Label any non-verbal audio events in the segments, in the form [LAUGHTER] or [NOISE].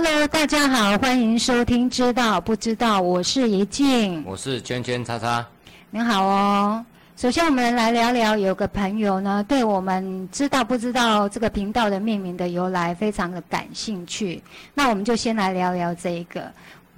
Hello，大家好，欢迎收听《知道不知道》，我是怡静，我是圈圈叉叉。您好哦。首先，我们来聊聊，有个朋友呢，对我们知道不知道这个频道的命名的由来非常的感兴趣。那我们就先来聊聊这一个。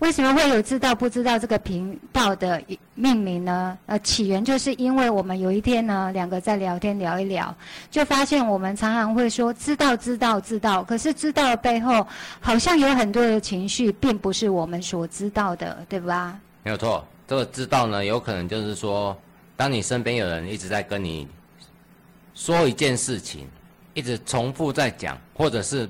为什么会有知道不知道这个频道的命名呢？呃，起源就是因为我们有一天呢，两个在聊天聊一聊，就发现我们常常会说知道知道知道，可是知道的背后好像有很多的情绪，并不是我们所知道的，对吧？没有错，这个知道呢，有可能就是说，当你身边有人一直在跟你说一件事情，一直重复在讲，或者是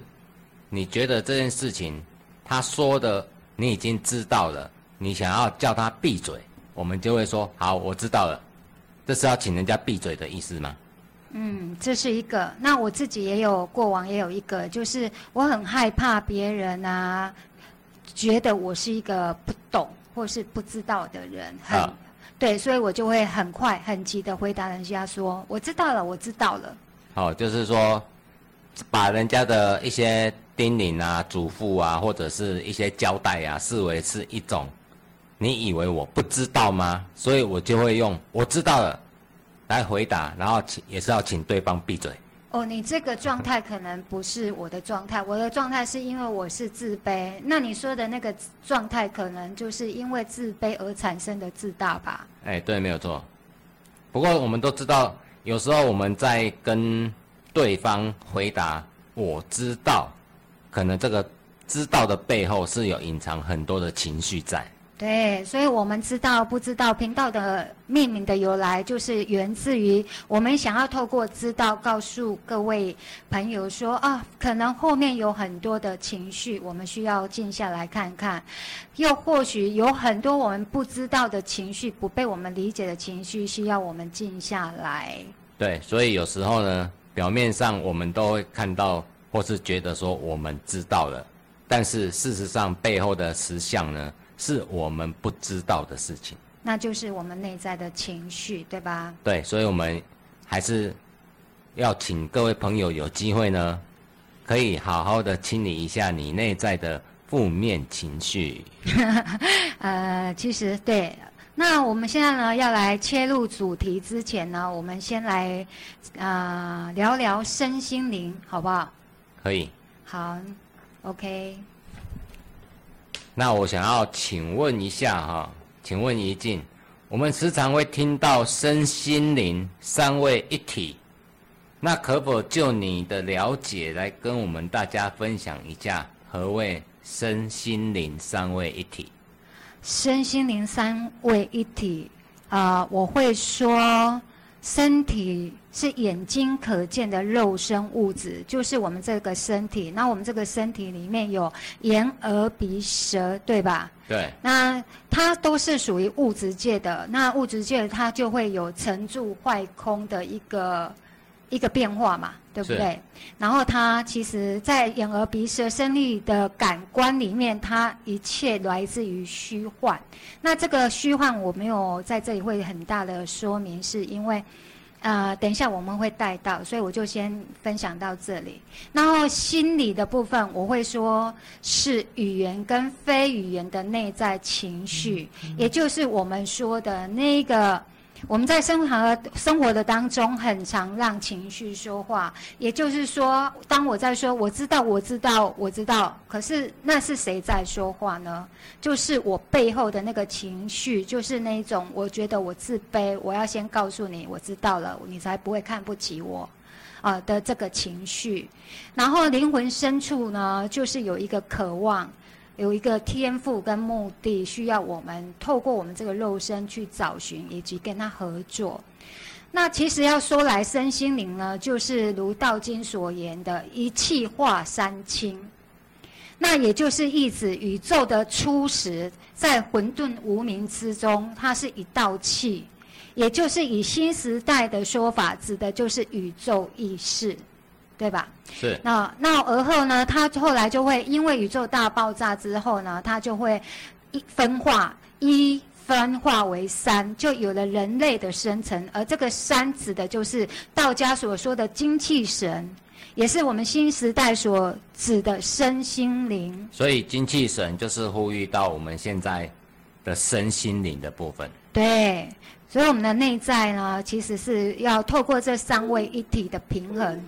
你觉得这件事情他说的。你已经知道了，你想要叫他闭嘴，我们就会说好，我知道了。这是要请人家闭嘴的意思吗？嗯，这是一个。那我自己也有过往，也有一个，就是我很害怕别人啊，觉得我是一个不懂或是不知道的人，很对，所以我就会很快很急的回答人家说我知道了，我知道了。好，就是说把人家的一些。叮咛啊，嘱咐啊，或者是一些交代啊，视为是一种，你以为我不知道吗？所以我就会用我知道了来回答，然后请也是要请对方闭嘴。哦，你这个状态可能不是我的状态，我的状态是因为我是自卑。那你说的那个状态，可能就是因为自卑而产生的自大吧？哎，对，没有错。不过我们都知道，有时候我们在跟对方回答“我知道”。可能这个知道的背后是有隐藏很多的情绪在。对，所以我们知道不知道频道的命名的由来，就是源自于我们想要透过知道告诉各位朋友说啊，可能后面有很多的情绪，我们需要静下来看看。又或许有很多我们不知道的情绪，不被我们理解的情绪，需要我们静下来。对，所以有时候呢，表面上我们都会看到。或是觉得说我们知道了，但是事实上背后的实相呢，是我们不知道的事情。那就是我们内在的情绪，对吧？对，所以我们还是要请各位朋友有机会呢，可以好好的清理一下你内在的负面情绪。[LAUGHS] 呃，其实对。那我们现在呢，要来切入主题之前呢，我们先来啊聊聊身心灵，好不好？可以，好，OK。那我想要请问一下哈，请问一静，我们时常会听到身心灵三位一体，那可否就你的了解来跟我们大家分享一下何谓身心灵三位一体？身心灵三位一体啊，我会说。身体是眼睛可见的肉身物质，就是我们这个身体。那我们这个身体里面有眼、耳、鼻、舌，对吧？对。那它都是属于物质界的。那物质界它就会有成住坏空的一个一个变化嘛，对不对？然后它其实，在眼、耳、鼻、舌、身意的感官里面，它一切来自于虚幻。那这个虚幻我没有在这里会很大的说明，是因为，呃，等一下我们会带到，所以我就先分享到这里。然后心理的部分，我会说是语言跟非语言的内在情绪，也就是我们说的那个。我们在生活生活的当中，很常让情绪说话。也就是说，当我在说“我知道，我知道，我知道”，可是那是谁在说话呢？就是我背后的那个情绪，就是那种我觉得我自卑，我要先告诉你，我知道了，你才不会看不起我，啊的这个情绪。然后灵魂深处呢，就是有一个渴望。有一个天赋跟目的，需要我们透过我们这个肉身去找寻，以及跟他合作。那其实要说来，身心灵呢，就是如道经所言的一气化三清。那也就是意指宇宙的初始，在混沌无名之中，它是一道气，也就是以新时代的说法，指的就是宇宙意识。对吧？是。那那而后呢？它后来就会因为宇宙大爆炸之后呢，它就会一分化，一分化为三，就有了人类的生成。而这个三指的就是道家所说的精气神，也是我们新时代所指的身心灵。所以精气神就是呼吁到我们现在的身心灵的部分。对，所以我们的内在呢，其实是要透过这三位一体的平衡。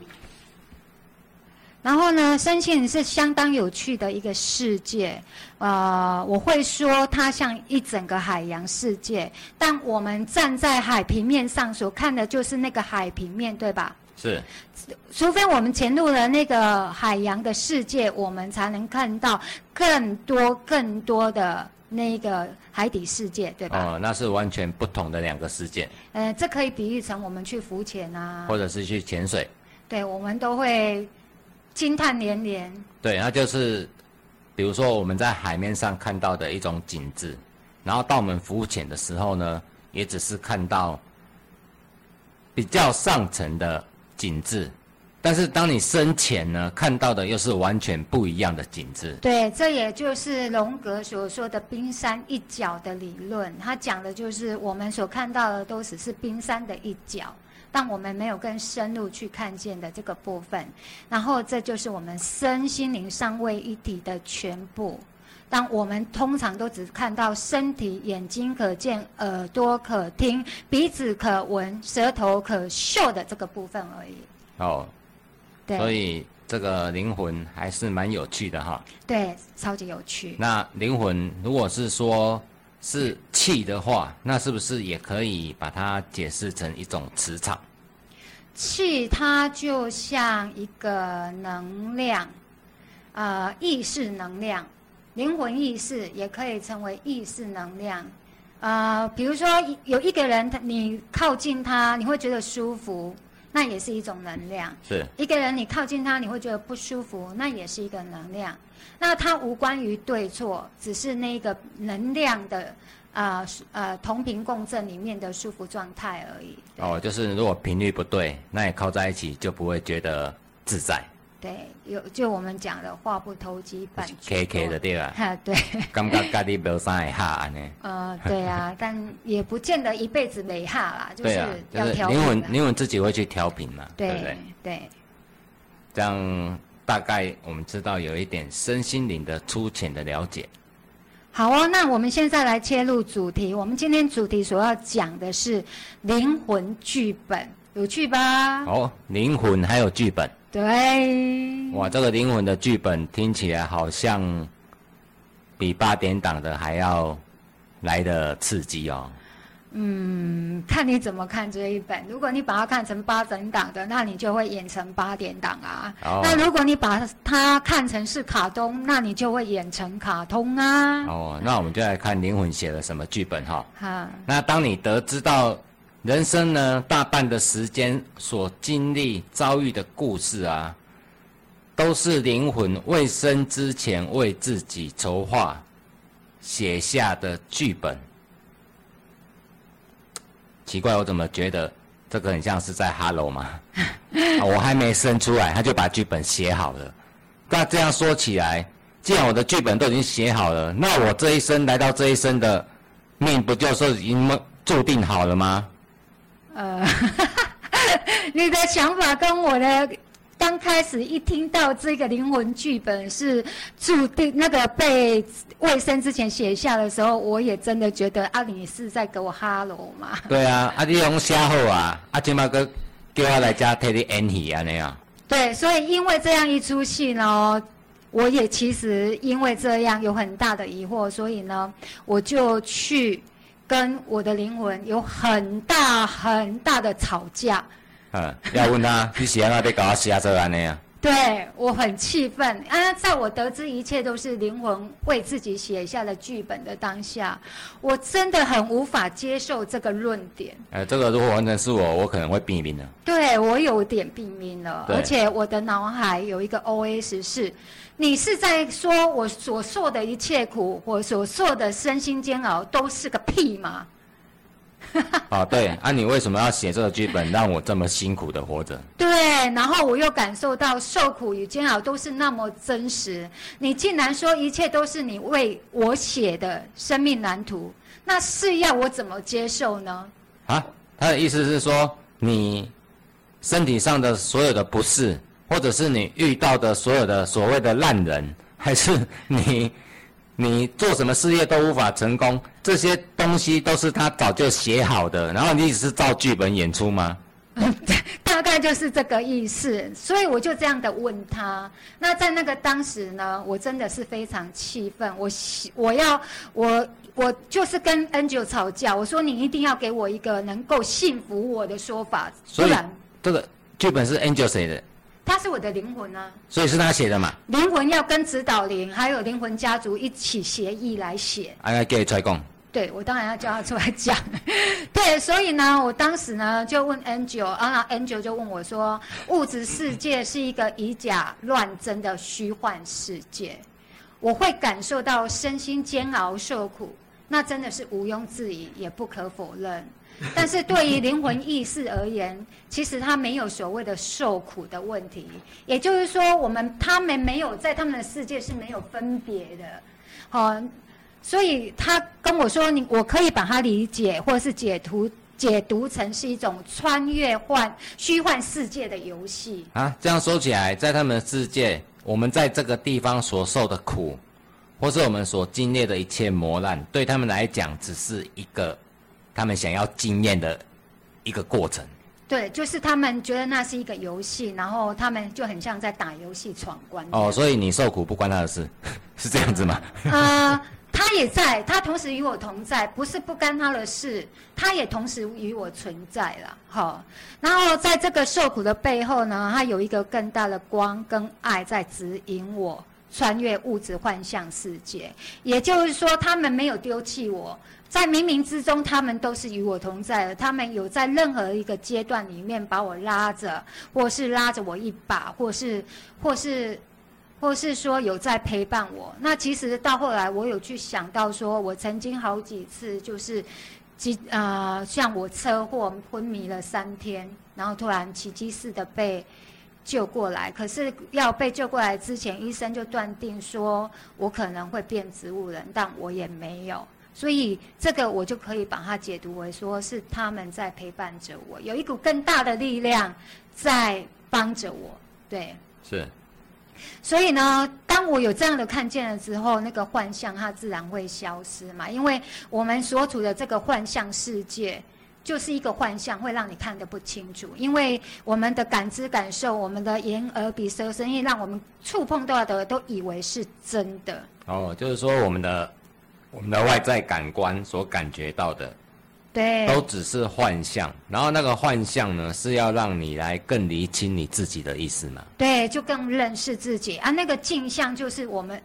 然后呢，身心灵是相当有趣的一个世界，呃，我会说它像一整个海洋世界，但我们站在海平面上所看的就是那个海平面，对吧？是。除非我们潜入了那个海洋的世界，我们才能看到更多更多的那个海底世界，对吧？哦，那是完全不同的两个世界。呃，这可以比喻成我们去浮潜啊，或者是去潜水。对，我们都会。惊叹连连。对，那就是，比如说我们在海面上看到的一种景致，然后到我们浮潜的时候呢，也只是看到比较上层的景致，但是当你深潜呢，看到的又是完全不一样的景致。对，这也就是荣格所说的冰山一角的理论，他讲的就是我们所看到的都只是冰山的一角。但我们没有更深入去看见的这个部分，然后这就是我们身心灵三位一体的全部。但我们通常都只看到身体，眼睛可见，耳朵可听，鼻子可闻，舌头可嗅的这个部分而已。哦，对，所以这个灵魂还是蛮有趣的哈。对，超级有趣。那灵魂如果是说。是气的话，那是不是也可以把它解释成一种磁场？气它就像一个能量，呃，意识能量，灵魂意识也可以称为意识能量。呃，比如说有一个人，他你靠近他，你会觉得舒服，那也是一种能量。是。一个人你靠近他，你会觉得不舒服，那也是一个能量。那它无关于对错，只是那个能量的啊呃同频共振里面的舒服状态而已。哦，就是如果频率不对，那也靠在一起就不会觉得自在。对，有就我们讲的话不投机半句。K K 的对吧？哈，[LAUGHS] 对。感觉家己没啥会哈安呢。[LAUGHS] 呃，对啊，但也不见得一辈子没哈啦，就是要调灵魂灵魂自己会去调频嘛，对不对？对。这样。大概我们知道有一点身心灵的粗浅的了解。好哦，那我们现在来切入主题。我们今天主题所要讲的是灵魂剧本，有趣吧？哦，灵魂还有剧本。对。哇，这个灵魂的剧本听起来好像比八点档的还要来的刺激哦。嗯，看你怎么看这一本。如果你把它看成八点档的，那你就会演成八点档啊。那如果你把它看成是卡通，那你就会演成卡通啊。哦，那我们就来看灵魂写了什么剧本哈。好。那当你得知到人生呢大半的时间所经历遭遇的故事啊，都是灵魂未生之前为自己筹划写下的剧本。奇怪，我怎么觉得这个很像是在 Hello 嘛？我还没生出来，他就把剧本写好了。那这样说起来，既然我的剧本都已经写好了，那我这一生来到这一生的命，不就是已经注定好了吗？呃，[LAUGHS] 你的想法跟我的。刚开始一听到这个灵魂剧本是注定那个被卫生之前写下的时候，我也真的觉得啊，你是在给我哈喽嘛？对啊，啊你用写好啊，啊今麦个叫我来家替你演戏啊那样。对，所以因为这样一出戏呢，我也其实因为这样有很大的疑惑，所以呢，我就去跟我的灵魂有很大很大的吵架。嗯，要问他，你喜欢他被搞他写这安尼啊？对我很气愤啊！在我得知一切都是灵魂为自己写下的剧本的当下，我真的很无法接受这个论点。哎，这个如果完全是我，我可能会毙命了。对我有点毙命了，而且我的脑海有一个 OS 是：你是在说我所受的一切苦，我所受的身心煎熬都是个屁吗？[LAUGHS] 啊，对啊，你为什么要写这个剧本，让我这么辛苦的活着？对，然后我又感受到受苦与煎熬都是那么真实。你竟然说一切都是你为我写的生命蓝图，那是要我怎么接受呢？啊，他的意思是说，你身体上的所有的不适，或者是你遇到的所有的所谓的烂人，还是你你做什么事业都无法成功，这些东西都是他早就写好的，然后你只是照剧本演出吗？[LAUGHS] 大概就是这个意思，所以我就这样的问他。那在那个当时呢，我真的是非常气愤，我我要我我就是跟 Angel 吵架，我说你一定要给我一个能够信服我的说法，不然这个剧本是 Angel 写的，他是我的灵魂啊，所以是他写的嘛。灵魂要跟指导灵还有灵魂家族一起协议来写。哎，给出来讲。对，我当然要叫他出来讲。[LAUGHS] 对，所以呢，我当时呢就问 Angel，啊，Angel 就问我说：“物质世界是一个以假乱真的虚幻世界，我会感受到身心煎熬受苦，那真的是毋庸置疑，也不可否认。[LAUGHS] 但是对于灵魂意识而言，其实他没有所谓的受苦的问题，也就是说，我们他们没有在他们的世界是没有分别的，好。”所以他跟我说：“你我可以把它理解，或者是解读解读成是一种穿越幻虚幻世界的游戏。”啊，这样说起来，在他们的世界，我们在这个地方所受的苦，或是我们所经历的一切磨难，对他们来讲，只是一个他们想要经验的一个过程。对，就是他们觉得那是一个游戏，然后他们就很像在打游戏闯关。哦，所以你受苦不关他的事，[LAUGHS] 是这样子吗？啊。他也在，他同时与我同在，不是不干他的事，他也同时与我存在了，好。然后在这个受苦的背后呢，他有一个更大的光跟爱在指引我穿越物质幻象世界。也就是说，他们没有丢弃我，在冥冥之中，他们都是与我同在的。他们有在任何一个阶段里面把我拉着，或是拉着我一把，或是，或是。或是说有在陪伴我，那其实到后来我有去想到，说我曾经好几次就是，即呃像我车祸昏迷了三天，然后突然奇迹似的被救过来。可是要被救过来之前，医生就断定说我可能会变植物人，但我也没有。所以这个我就可以把它解读为说是他们在陪伴着我，有一股更大的力量在帮着我。对，是。所以呢，当我有这样的看见了之后，那个幻象它自然会消失嘛。因为我们所处的这个幻象世界，就是一个幻象，会让你看得不清楚。因为我们的感知、感受，我们的眼、耳、鼻、舌、身意，让我们触碰到的都以为是真的。哦，就是说我们的我们的外在感官所感觉到的。对，都只是幻象，然后那个幻象呢，是要让你来更厘清你自己的意思嘛？对，就更认识自己啊。那个镜像就是我们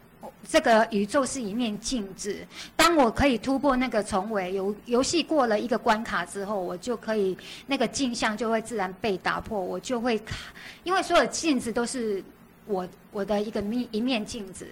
这个宇宙是一面镜子，当我可以突破那个重围游游戏过了一个关卡之后，我就可以那个镜像就会自然被打破，我就会卡，因为所有镜子都是我我的一个面一面镜子。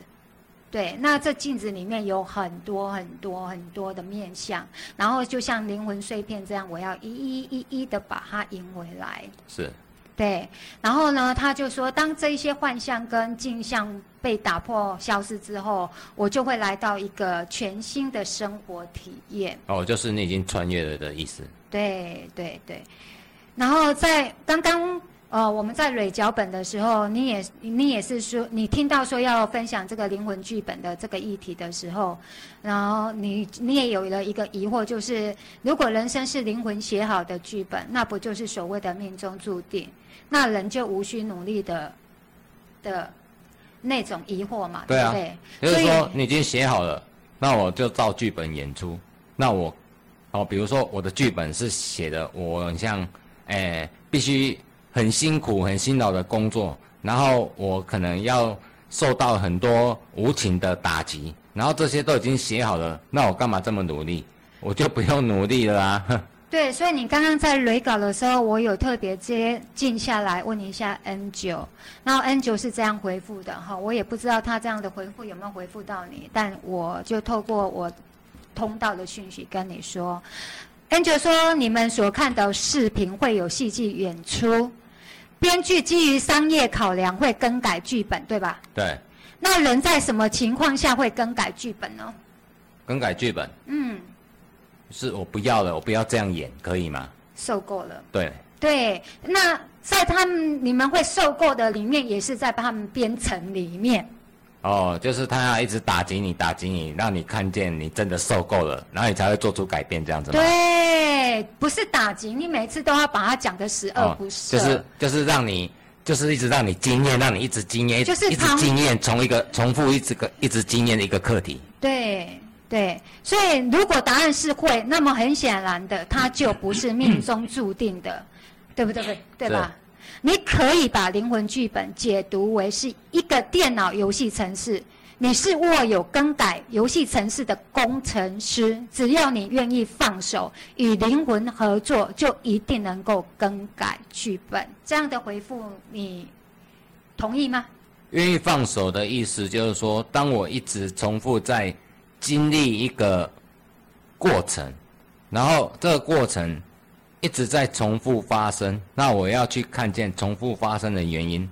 对，那这镜子里面有很多很多很多的面相，然后就像灵魂碎片这样，我要一一一一的把它赢回来。是，对。然后呢，他就说，当这一些幻象跟镜像被打破、消失之后，我就会来到一个全新的生活体验。哦，就是你已经穿越了的意思。对对对。然后在刚刚。哦，我们在蕊脚本的时候，你也你也是说，你听到说要分享这个灵魂剧本的这个议题的时候，然后你你也有了一个疑惑，就是如果人生是灵魂写好的剧本，那不就是所谓的命中注定？那人就无需努力的的那种疑惑嘛？对啊，就是说你已经写好了，那我就照剧本演出。那我哦，比如说我的剧本是写的，我像哎必须。很辛苦、很辛劳的工作，然后我可能要受到很多无情的打击，然后这些都已经写好了，那我干嘛这么努力？我就不用努力了啊！[LAUGHS] 对，所以你刚刚在雷稿的时候，我有特别接静下来问一下 N 九，然后 N 九是这样回复的哈，我也不知道他这样的回复有没有回复到你，但我就透过我通道的讯息跟你说，N 九说你们所看的视频会有戏剧演出。编剧基于商业考量会更改剧本，对吧？对。那人在什么情况下会更改剧本呢？更改剧本。嗯。是我不要了，我不要这样演，可以吗？受够了。对。对，那在他们你们会受够的里面，也是在他们编程里面。哦，就是他要一直打击你，打击你，让你看见你真的受够了，然后你才会做出改变，这样子吗？对，不是打击你，每次都要把它讲的十恶不赦。就是就是让你，就是一直让你经验，让你一直经验，就是一直经验，从一个重复一直个一直经验的一个课题。对对，所以如果答案是会，那么很显然的，它就不是命中注定的，对不对？对吧？你可以把灵魂剧本解读为是一个电脑游戏程式，你是握有更改游戏程式的工程师，只要你愿意放手与灵魂合作，就一定能够更改剧本。这样的回复你同意吗？愿意放手的意思就是说，当我一直重复在经历一个过程，然后这个过程。一直在重复发生，那我要去看见重复发生的原因。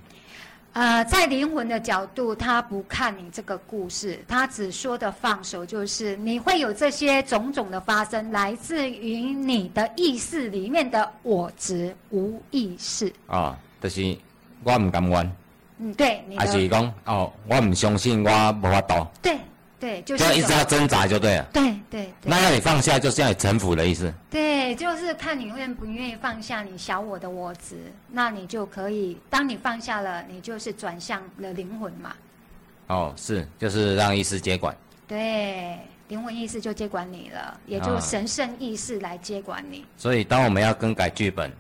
呃，在灵魂的角度，他不看你这个故事，他只说的放手，就是你会有这些种种的发生，来自于你的意识里面的我执无意识。啊，就是我唔敢玩。嗯，对。还是讲哦，我唔相信，我无法度。对。对，就是一直要挣扎就对了。对对。那要你放下，就是要你臣服的意思。对，就是看你愿不愿意放下你小我的我执，那你就可以，当你放下了，你就是转向了灵魂嘛。哦，是，就是让意识接管。对，灵魂意识就接管你了，也就神圣意识来接管你。所以，当我们要更改剧本，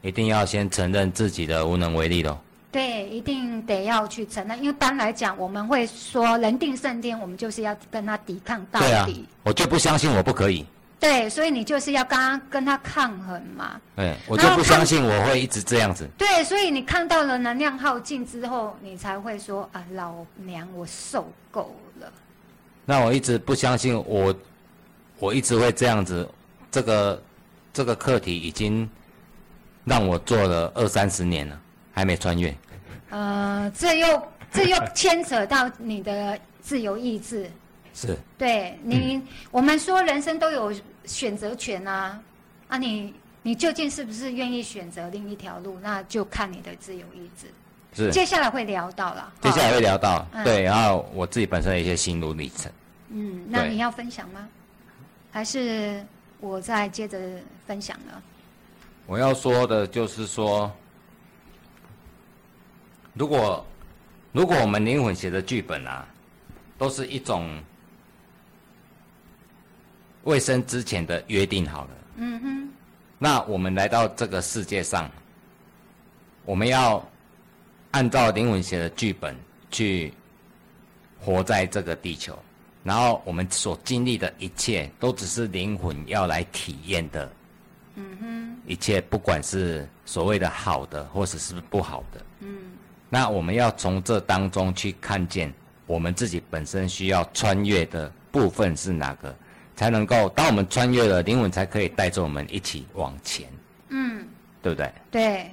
一定要先承认自己的无能为力喽。对，一定得要去承认，因为一般来讲，我们会说人定胜天，我们就是要跟他抵抗到底。对啊，我就不相信我不可以。对，所以你就是要跟他跟他抗衡嘛。对，我就不相信我会一直这样子。对，所以你看到了能量耗尽之后，你才会说啊，老娘我受够了。那我一直不相信我，我一直会这样子。这个这个课题已经让我做了二三十年了。还没穿越，呃，这又这又牵扯到你的自由意志，是，对你，我们说人生都有选择权啊，啊，你你究竟是不是愿意选择另一条路，那就看你的自由意志。是，接下来会聊到了，接下来会聊到，对，然后我自己本身的一些心路历程。嗯，那你要分享吗？还是我再接着分享呢？我要说的就是说。如果如果我们灵魂写的剧本啊，都是一种未生之前的约定好了，嗯哼，那我们来到这个世界上，我们要按照灵魂写的剧本去活在这个地球，然后我们所经历的一切，都只是灵魂要来体验的，嗯哼，一切不管是所谓的好的，或者是不好的，嗯。那我们要从这当中去看见我们自己本身需要穿越的部分是哪个，才能够当我们穿越了，灵魂才可以带着我们一起往前。嗯，对不对？对。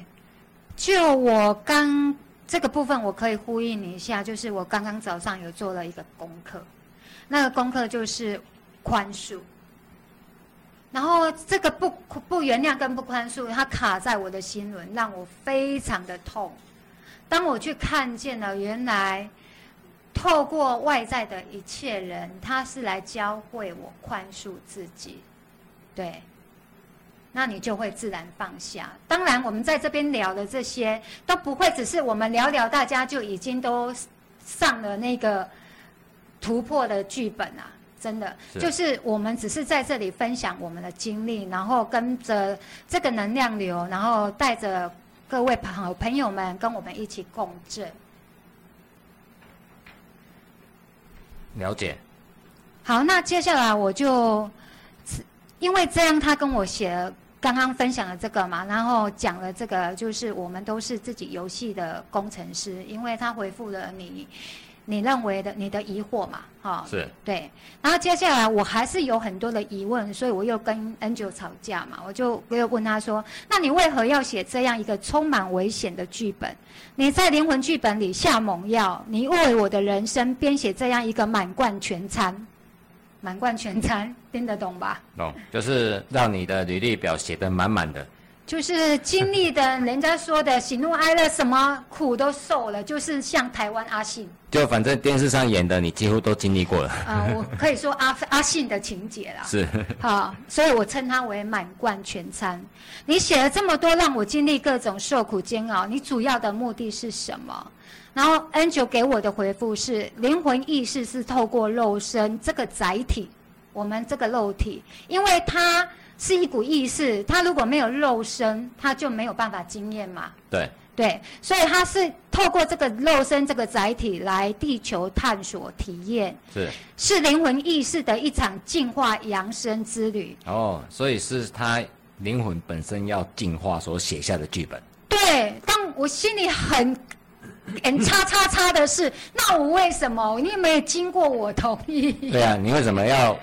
就我刚这个部分，我可以呼应你一下，就是我刚刚早上有做了一个功课，那个功课就是宽恕。然后这个不不原谅跟不宽恕，它卡在我的心轮，让我非常的痛。当我去看见了，原来透过外在的一切人，他是来教会我宽恕自己，对，那你就会自然放下。当然，我们在这边聊的这些都不会只是我们聊聊，大家就已经都上了那个突破的剧本啊！真的，就是我们只是在这里分享我们的经历，然后跟着这个能量流，然后带着。各位朋朋友们，跟我们一起共振。了解。好，那接下来我就，因为这样，他跟我写了刚刚分享的这个嘛，然后讲了这个，就是我们都是自己游戏的工程师，因为他回复了你。你认为的你的疑惑嘛，哈，是对。然后接下来我还是有很多的疑问，所以我又跟 Angel 吵架嘛，我就我又问他说：“那你为何要写这样一个充满危险的剧本？你在灵魂剧本里下猛药，你为我的人生编写这样一个满贯全餐，满贯全餐听得懂吧？懂，就是让你的履历表写得满满的，就是经历的，人家说的喜怒哀乐，什么苦都受了，就是像台湾阿信。就反正电视上演的，你几乎都经历过了。啊，我可以说阿 [LAUGHS] 阿信的情节啦。是。好，所以我称他为满贯全餐。你写了这么多，让我经历各种受苦煎熬，你主要的目的是什么？然后 Angel 给我的回复是：灵魂意识是透过肉身这个载体，我们这个肉体，因为它。是一股意识，他如果没有肉身，他就没有办法经验嘛。对。对，所以他是透过这个肉身这个载体来地球探索体验。是。是灵魂意识的一场进化扬升之旅。哦，所以是他灵魂本身要进化所写下的剧本。对，但我心里很很叉叉叉的是，那我为什么？你有没有经过我同意？对啊，你为什么要？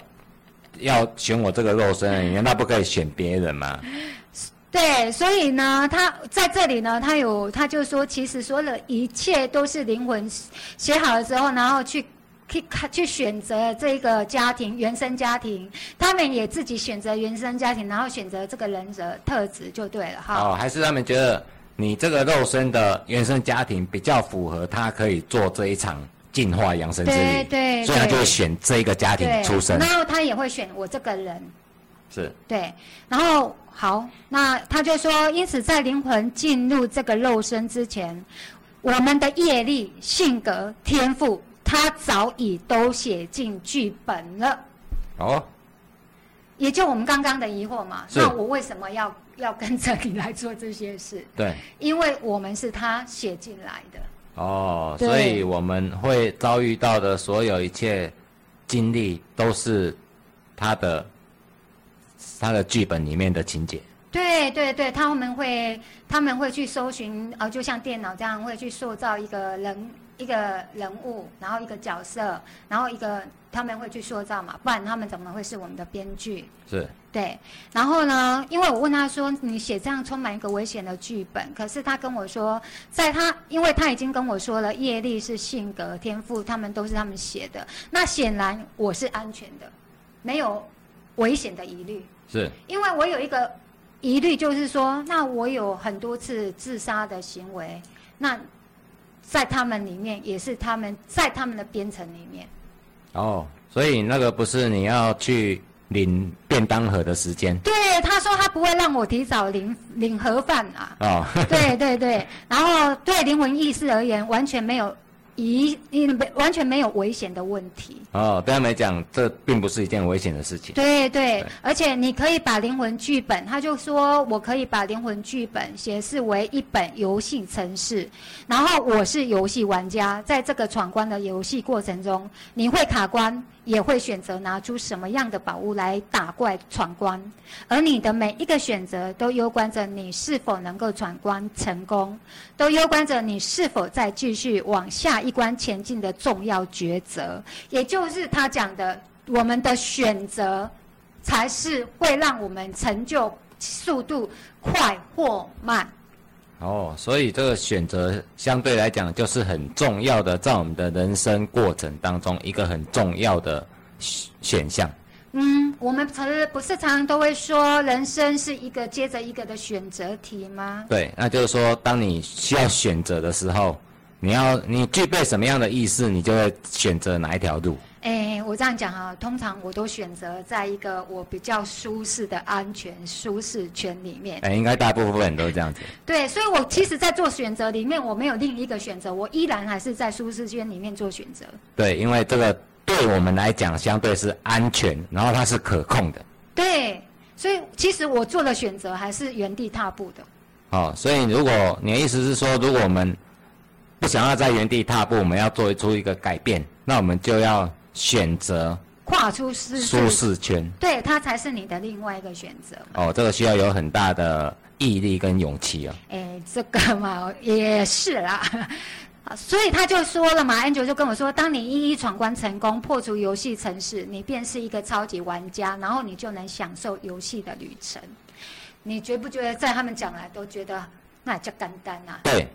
要选我这个肉身，难道不可以选别人吗？[LAUGHS] 对，所以呢，他在这里呢，他有，他就说，其实所有的一切都是灵魂写好了之后，然后去去看去选择这个家庭原生家庭，他们也自己选择原生家庭，然后选择这个人的特质就对了哈。哦，还是他们觉得你这个肉身的原生家庭比较符合他可以做这一场。进化养生之旅，所以他就会选这一个家庭出生。然后他也会选我这个人，是对。然后好，那他就说，因此在灵魂进入这个肉身之前，我们的业力、性格、天赋，他早已都写进剧本了。哦，也就我们刚刚的疑惑嘛。那我为什么要要跟着你来做这些事？对，因为我们是他写进来的。哦，所以我们会遭遇到的所有一切经历，都是他的他的剧本里面的情节。对对对，他们会他们会去搜寻，呃，就像电脑这样，会去塑造一个人一个人物，然后一个角色，然后一个。他们会去塑造嘛，不然他们怎么会是我们的编剧？是，对。然后呢，因为我问他说：“你写这样充满一个危险的剧本。”可是他跟我说，在他，因为他已经跟我说了，业力是性格、天赋，他们都是他们写的。那显然我是安全的，没有危险的疑虑。是。因为我有一个疑虑，就是说，那我有很多次自杀的行为，那在他们里面也是他们在他们的编程里面。哦，所以那个不是你要去领便当盒的时间。对，他说他不会让我提早领领盒饭啊。哦，对对对，然后对灵魂意识而言，完全没有。一，完全没有危险的问题。哦，对他们来讲，这并不是一件危险的事情。对对，而且你可以把灵魂剧本，他就说我可以把灵魂剧本显示为一本游戏程式，然后我是游戏玩家，在这个闯关的游戏过程中，你会卡关。也会选择拿出什么样的宝物来打怪闯关，而你的每一个选择都攸关着你是否能够闯关成功，都攸关着你是否再继续往下一关前进的重要抉择。也就是他讲的，我们的选择才是会让我们成就速度快或慢。哦，所以这个选择相对来讲就是很重要的，在我们的人生过程当中一个很重要的选项。嗯，我们常不是常常都会说，人生是一个接着一个的选择题吗？对，那就是说，当你需要选择的时候，你要你具备什么样的意识，你就会选择哪一条路。哎，我这样讲啊，通常我都选择在一个我比较舒适的安全舒适圈里面。哎，应该大部分人都是这样子。对，所以我其实，在做选择里面，我没有另一个选择，我依然还是在舒适圈里面做选择。对，因为这个对我们来讲，相对是安全，然后它是可控的。对，所以其实我做的选择还是原地踏步的。哦，所以如果你的意思是说，如果我们不想要在原地踏步，我们要做出一个改变，那我们就要。选择跨出舒舒适圈，对，它才是你的另外一个选择。哦，这个需要有很大的毅力跟勇气啊。哎，这个嘛也是啦，[LAUGHS] 所以他就说了嘛，Angel 就跟我说，当你一一闯关成功，破除游戏城市，你便是一个超级玩家，然后你就能享受游戏的旅程。你觉不觉得，在他们讲来都觉得那叫简单啊？对。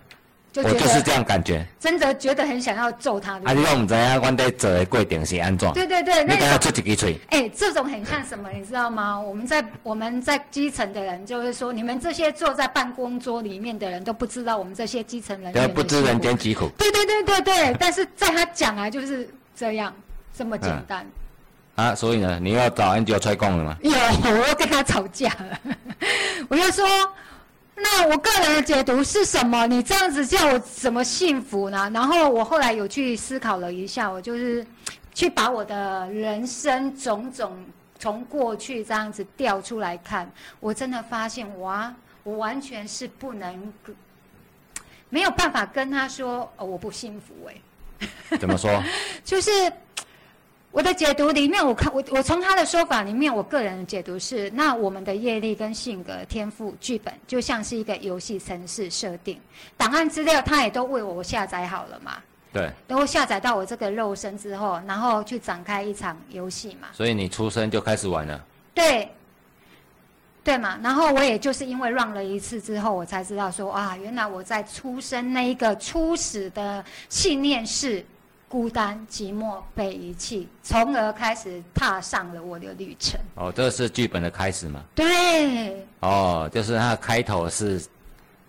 我就是这样感觉。真的觉得很想要揍他。啊，你都唔知影，阮在做的过程是安怎？对对对，那你刚刚种出一支嘴，哎，这种很像什么，你知道吗？我们在我们在基层的人，就是说，你们这些坐在办公桌里面的人都不知道我们这些基层人员对，不知人间疾苦。对对对对对，但是在他讲来就是这样这么简单。啊，所以呢，你要找 Angel 出来讲了吗？有，我又跟他吵架了，[LAUGHS] 我就说，那我个人的解读是什么？你这样子叫我怎么幸福呢？然后我后来有去思考了一下，我就是去把我的人生种种从过去这样子调出来看，我真的发现哇，我完全是不能，没有办法跟他说哦我不幸福哎、怎么说？[LAUGHS] 就是我的解读里面，我看我我从他的说法里面，我个人的解读是，那我们的业力跟性格、天赋、剧本，就像是一个游戏程式设定，档案资料他也都为我下载好了嘛，对，都下载到我这个肉身之后，然后去展开一场游戏嘛，所以你出生就开始玩了。对。对嘛？然后我也就是因为 run 了一次之后，我才知道说啊，原来我在出生那一个初始的信念是孤单、寂寞、被遗弃，从而开始踏上了我的旅程。哦，这是剧本的开始吗？对，哦，就是它开头是，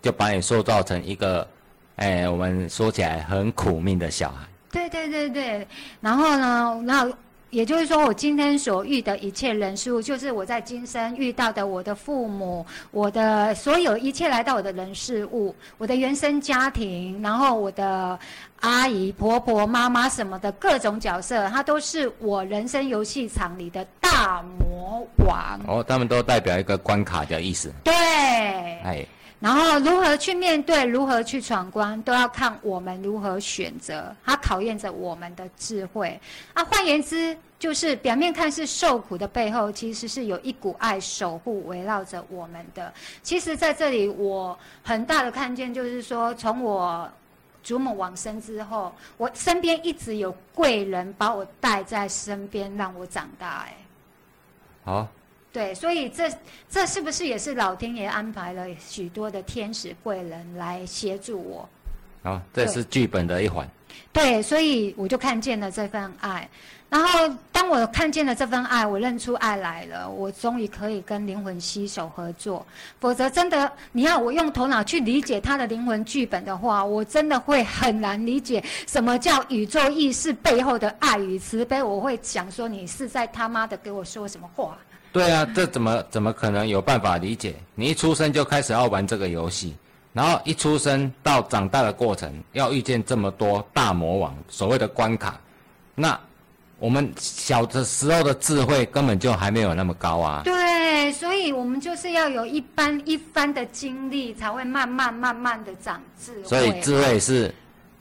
就把你塑造成一个，哎，我们说起来很苦命的小孩。对对对对。然后呢，那也就是说，我今天所遇的一切人事物，就是我在今生遇到的我的父母，我的所有一切来到我的人事物，我的原生家庭，然后我的阿姨、婆婆、妈妈什么的各种角色，它都是我人生游戏场里的大魔王。哦，他们都代表一个关卡的意思。对。哎，然后如何去面对，如何去闯关，都要看我们如何选择。它考验着我们的智慧。啊，换言之，就是表面看是受苦的背后，其实是有一股爱守护围绕着我们的。其实，在这里我很大的看见，就是说，从我祖母往生之后，我身边一直有贵人把我带在身边，让我长大。哎。好，对，所以这这是不是也是老天爷安排了许多的天使贵人来协助我？好，这是剧本的一环。对，所以我就看见了这份爱。然后当我看见了这份爱，我认出爱来了，我终于可以跟灵魂携手合作。否则，真的你要我用头脑去理解他的灵魂剧本的话，我真的会很难理解什么叫宇宙意识背后的爱与慈悲。我会想说，你是在他妈的给我说什么话？对啊，这怎么怎么可能有办法理解？你一出生就开始要玩这个游戏，然后一出生到长大的过程，要遇见这么多大魔王，所谓的关卡，那我们小的时候的智慧根本就还没有那么高啊。对，所以我们就是要有一般一番的经历，才会慢慢慢慢的长智慧。所以智慧是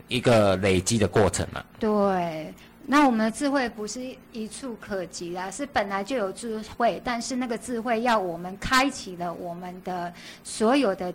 一个累积的过程嘛。对，那我们的智慧不是一触可及啦，是本来就有智慧，但是那个智慧要我们开启了我们的所有的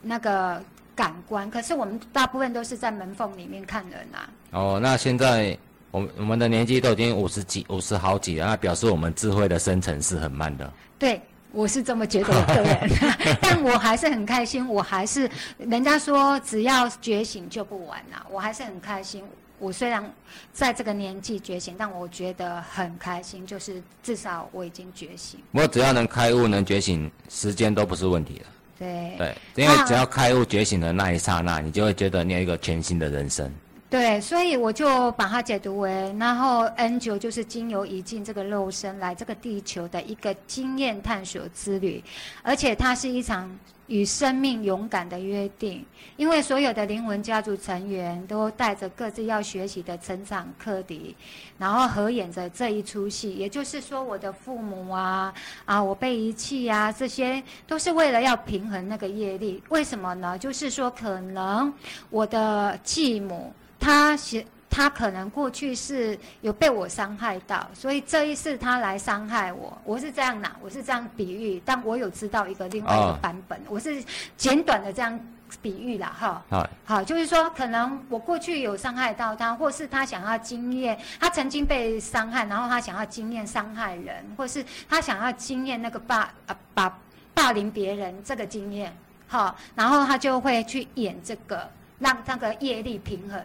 那个感官，可是我们大部分都是在门缝里面看人啊。哦，那现在我们我们的年纪都已经五十几、五十好几了，那表示我们智慧的生成是很慢的。对，我是这么觉得的个人，[LAUGHS] 但我还是很开心。我还是人家说只要觉醒就不晚啦，我还是很开心。我虽然在这个年纪觉醒，但我觉得很开心，就是至少我已经觉醒。我只要能开悟、能觉醒，时间都不是问题了。对对，因为只要开悟觉醒的那一刹那，你就会觉得你有一个全新的人生。对，所以我就把它解读为，然后 N 九就是经由一进这个肉身来这个地球的一个经验探索之旅，而且它是一场与生命勇敢的约定，因为所有的灵魂家族成员都带着各自要学习的成长课题，然后合演着这一出戏。也就是说，我的父母啊，啊，我被遗弃啊，这些都是为了要平衡那个业力。为什么呢？就是说，可能我的继母。他是他可能过去是有被我伤害到，所以这一次他来伤害我，我是这样拿，我是这样比喻，但我有知道一个另外一个版本，我是简短的这样比喻啦，哈。好，好，就是说可能我过去有伤害到他，或是他想要经验，他曾经被伤害，然后他想要经验伤害人，或是他想要经验那个霸啊霸霸凌别人这个经验，好，然后他就会去演这个。让那个业力平衡。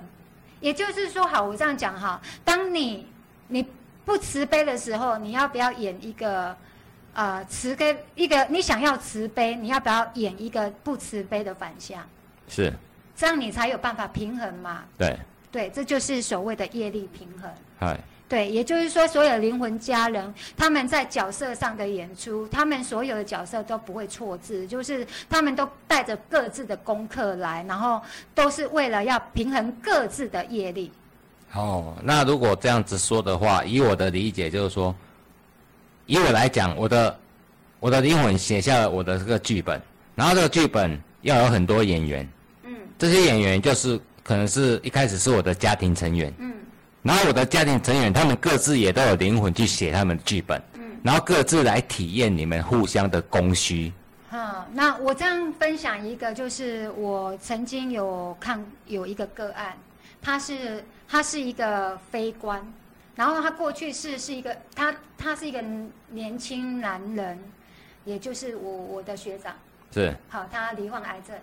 也就是说，好，我这样讲哈，当你你不慈悲的时候，你要不要演一个呃慈悲一个你想要慈悲，你要不要演一个不慈悲的反向？是，这样你才有办法平衡嘛。对，对，这就是所谓的业力平衡。嗨，对，也就是说，所有灵魂家人他们在角色上的演出，他们所有的角色都不会错字，就是他们都带着各自的功课来，然后都是为了要平衡各自的业力。哦，那如果这样子说的话，以我的理解就是说，以我来讲，我的我的灵魂写下了我的这个剧本，然后这个剧本要有很多演员，嗯这些演员就是可能是一开始是我的家庭成员，嗯。然后我的家庭成员他们各自也都有灵魂去写他们的剧本，嗯。然后各自来体验你们互相的供需。好，那我这样分享一个，就是我曾经有看有一个个案，他是他是一个非官，然后他过去是是一个他他是一个年轻男人，也就是我我的学长，是。好，他罹患癌症，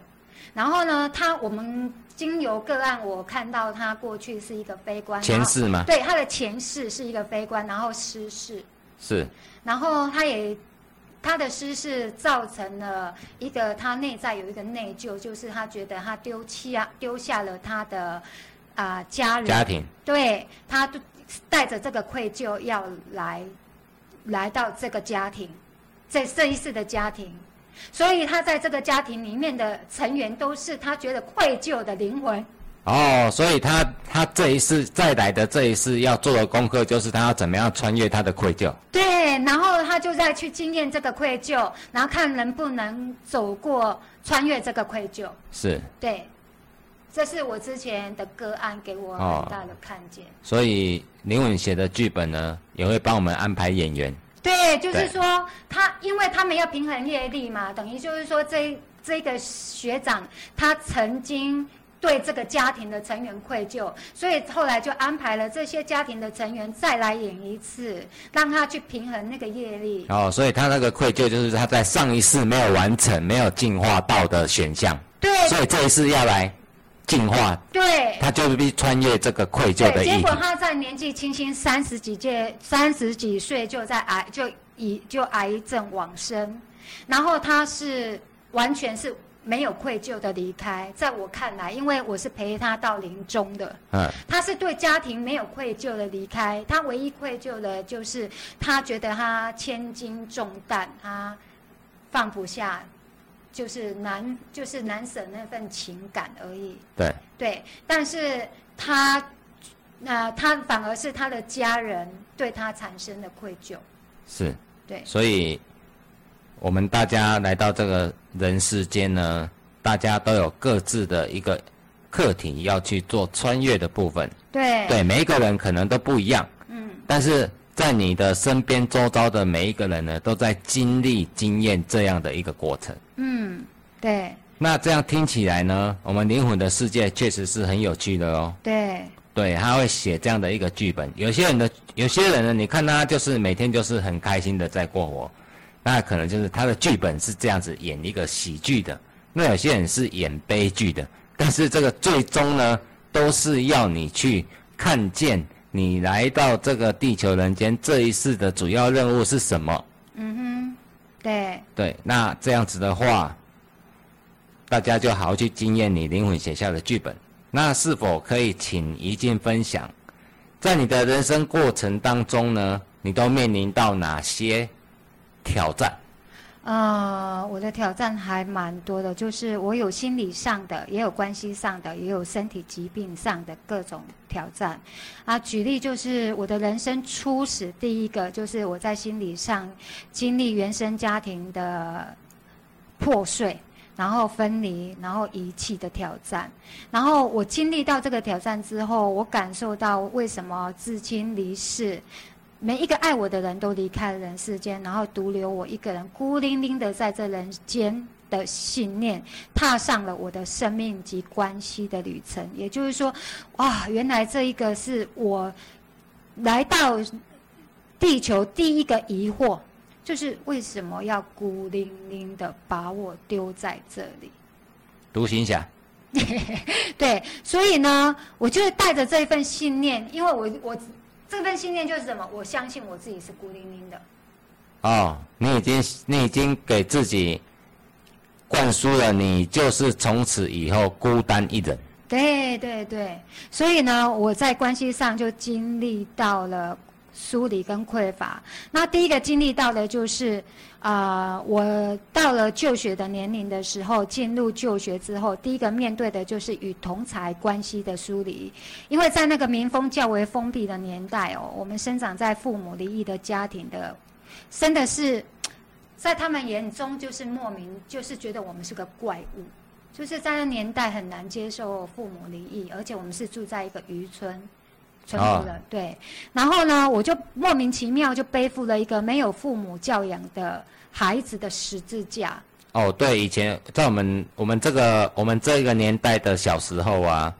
然后呢，他我们经由个案，我看到他过去是一个非官，前世吗？对他的前世是一个非官，然后失事。是然后他也他的失事造成了一个他内在有一个内疚，就是他觉得他丢弃啊丢下了他的啊、家人，家庭对他带着这个愧疚要来来到这个家庭，在这一世的家庭。所以他在这个家庭里面的成员都是他觉得愧疚的灵魂，哦，所以他他这一世再来的这一世要做的功课就是他要怎么样穿越他的愧疚。对，然后他就在去经验这个愧疚，然后看能不能走过穿越这个愧疚。是，对，这是我之前的个案给我哦很大的看见。所以林文写的剧本呢，也会帮我们安排演员。对，就是说他，因为他们要平衡业力嘛，等于就是说这这个学长他曾经对这个家庭的成员愧疚，所以后来就安排了这些家庭的成员再来演一次，让他去平衡那个业力。哦，所以他那个愧疚就是他在上一世没有完成、没有进化到的选项，对。所以这一次要来进化，对。他就必须穿越这个愧疚的对，结。果他在年纪轻轻三十几届、三十几岁就在癌就以就癌症往生，然后他是完全是没有愧疚的离开。在我看来，因为我是陪他到临终的，嗯，他是对家庭没有愧疚的离开。他唯一愧疚的就是他觉得他千斤重担，他放不下，就是难就是难舍那份情感而已。对，对，但是他，那、他反而是他的家人对他产生的愧疚。是，对，所以我们大家来到这个人世间呢，大家都有各自的一个课题要去做穿越的部分。对，对，每一个人可能都不一样，嗯，但是在你的身边周遭的每一个人呢，都在经历、经验这样的一个过程。嗯，对，那这样听起来呢，我们灵魂的世界确实是很有趣的哦。对，对，他会写这样的一个剧本。有些人的，有些人呢，你看他就是每天就是很开心的在过活，那可能就是他的剧本是这样子演一个喜剧的。那有些人是演悲剧的，但是这个最终呢，都是要你去看见你来到这个地球人间这一世的主要任务是什么。嗯哼，对，对，那这样子的话，大家就好好去经验你灵魂写下的剧本。那是否可以请一静分享，在你的人生过程当中呢，你都面临到哪些挑战？呃，我的挑战还蛮多的，就是我有心理上的，也有关系上的，也有身体疾病上的各种挑战。啊，举例就是我的人生初始第一个，就是我在心理上经历原生家庭的破碎。然后分离，然后遗弃的挑战，然后我经历到这个挑战之后，我感受到为什么至亲离世，每一个爱我的人都离开了人世间，然后独留我一个人孤零零的在这人间的信念，踏上了我的生命及关系的旅程。也就是说，哇，原来这一个是我来到地球第一个疑惑，就是为什么要孤零零的把我丢在这里？独行侠，[LAUGHS] 对，所以呢，我就是带着这一份信念，因为我我这份信念就是什么？我相信我自己是孤零零的。哦，你已经你已经给自己灌输了，你就是从此以后孤单一人。对对对，所以呢，我在关系上就经历到了疏离跟匮乏。那第一个经历到的就是，啊，我到了就学的年龄的时候，进入就学之后，第一个面对的就是与同才关系的疏离。因为在那个民风较为封闭的年代哦，我们生长在父母离异的家庭的，真的是在他们眼中就是莫名，就是觉得我们是个怪物。就是在那年代很难接受父母离异，而且我们是住在一个渔村，村子的对。然后呢，我就莫名其妙就背负了一个没有父母教养的孩子的十字架。哦，对，以前在我们我们这个我们这个年代的小时候啊，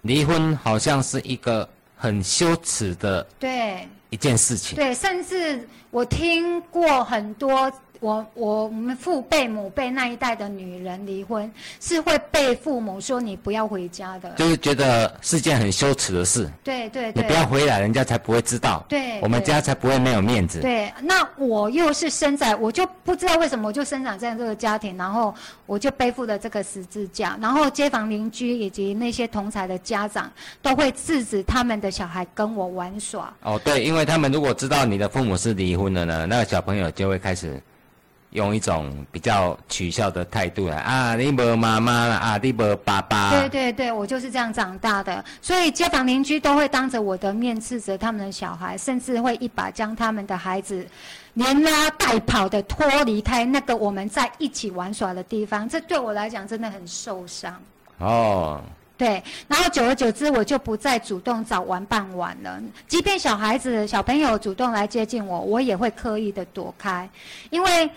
离婚好像是一个很羞耻的对一件事情。对，甚至我听过很多。我我我们父辈母辈那一代的女人离婚，是会被父母说你不要回家的，就是觉得是件很羞耻的事。对对对，你不要回来，人家才不会知道。对，我们家才不会没有面子。对，那我又是生在，我就不知道为什么我就生长在这个家庭，然后我就背负了这个十字架，然后街坊邻居以及那些同才的家长都会制止他们的小孩跟我玩耍。哦，对，因为他们如果知道你的父母是离婚的呢，那个小朋友就会开始。用一种比较取笑的态度来啊，你没妈妈了啊，你没爸爸。对对对，我就是这样长大的，所以街坊邻居都会当着我的面斥责他们的小孩，甚至会一把将他们的孩子连拉带跑的脱离开那个我们在一起玩耍的地方。这对我来讲真的很受伤。哦。对，然后久而久之，我就不再主动找玩伴玩了。即便小孩子、小朋友主动来接近我，我也会刻意的躲开，因为。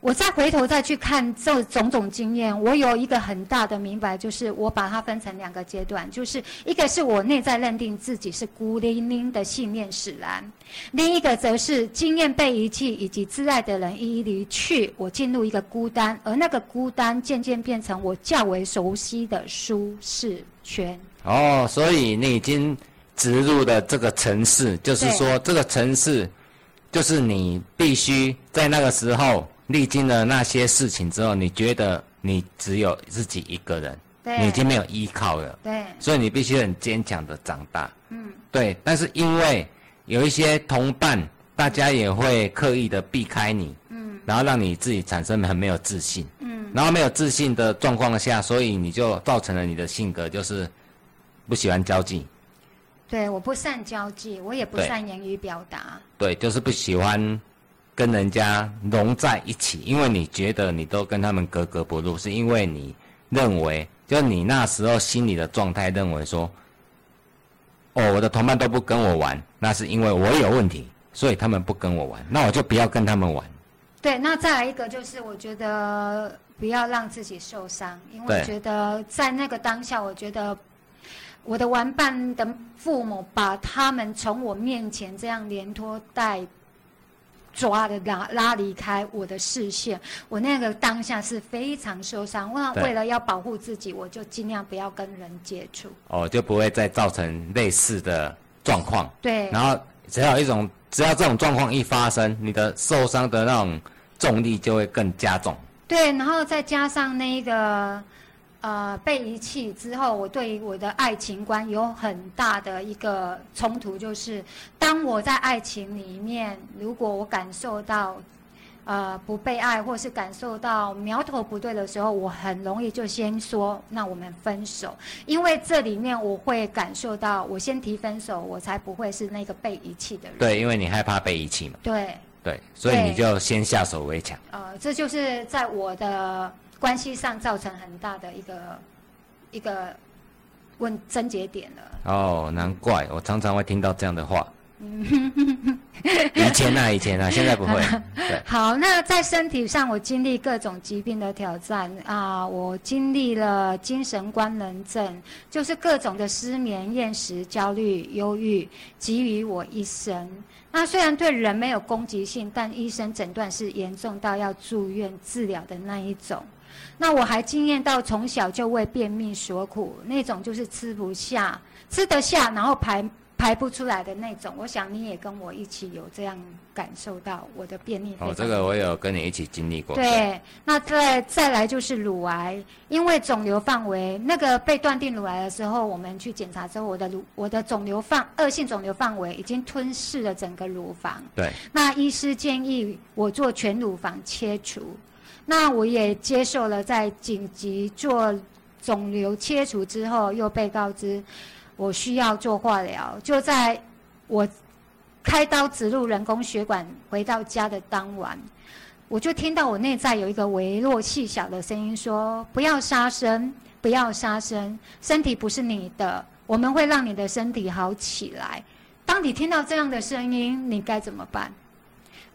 我再回头再去看这种种经验，我有一个很大的明白，就是我把它分成两个阶段，就是一个是我内在认定自己是孤零零的信念使然，另一个则是经验被遗弃以及挚爱的人一一离去，我进入一个孤单，而那个孤单渐渐变成我较为熟悉的舒适圈。哦，所以你已经植入的这个城市，就是说这个城市，就是你必须在那个时候。历经了那些事情之后，你觉得你只有自己一个人，你已经没有依靠了，对，所以你必须很坚强的长大，嗯，对。但是因为有一些同伴，大家也会刻意的避开你，嗯，然后让你自己产生很没有自信，嗯，然后没有自信的状况下，所以你就造成了你的性格就是不喜欢交际，对，我不善交际，我也不善言语表达，对，就是不喜欢。跟人家融在一起，因为你觉得你都跟他们格格不入，是因为你认为，就你那时候心里的状态认为说，哦，我的同伴都不跟我玩，那是因为我有问题，所以他们不跟我玩，那我就不要跟他们玩。对，那再来一个就是，我觉得不要让自己受伤，因为我觉得在那个当下，我觉得我的玩伴的父母把他们从我面前这样连拖带。抓的拉拉离开我的视线，我那个当下是非常受伤。我为了要保护自己，我就尽量不要跟人接触。哦，就不会再造成类似的状况。对。然后只要一种，只要这种状况一发生，你的受伤的那种重力就会更加重。对，然后再加上那个。呃，被遗弃之后，我对于我的爱情观有很大的一个冲突，就是当我在爱情里面，如果我感受到呃不被爱，或是感受到苗头不对的时候，我很容易就先说那我们分手，因为这里面我会感受到，我先提分手，我才不会是那个被遗弃的人。对，因为你害怕被遗弃嘛。对。对，所以你就先下手为强。呃，这就是在我的。关系上造成很大的一个一个问症结点了。哦，难怪我常常会听到这样的话。[LAUGHS] 以前啊，以前啊，现在不会。[LAUGHS] 对。好，那在身体上，我经历各种疾病的挑战啊，我经历了精神官能症，就是各种的失眠、厌食、焦虑、忧郁，给予我一生。那虽然对人没有攻击性，但医生诊断是严重到要住院治疗的那一种。那我还经验到从小就为便秘所苦，那种就是吃不下，吃得下，然后排。排不出来的那种，我想你也跟我一起有这样感受到我的便秘。哦，这个我有跟你一起经历过。对，那再再来就是乳癌，因为肿瘤范围那个被断定乳癌的时候，我们去检查之后，我的乳我的肿瘤范恶性肿瘤范围已经吞噬了整个乳房。对。那医师建议我做全乳房切除，那我也接受了，在紧急做肿瘤切除之后，又被告知。我需要做化疗，就在我开刀植入人工血管回到家的当晚，我就听到我内在有一个微弱细小的声音说：“不要杀生，不要杀生，身体不是你的，我们会让你的身体好起来。”当你听到这样的声音，你该怎么办？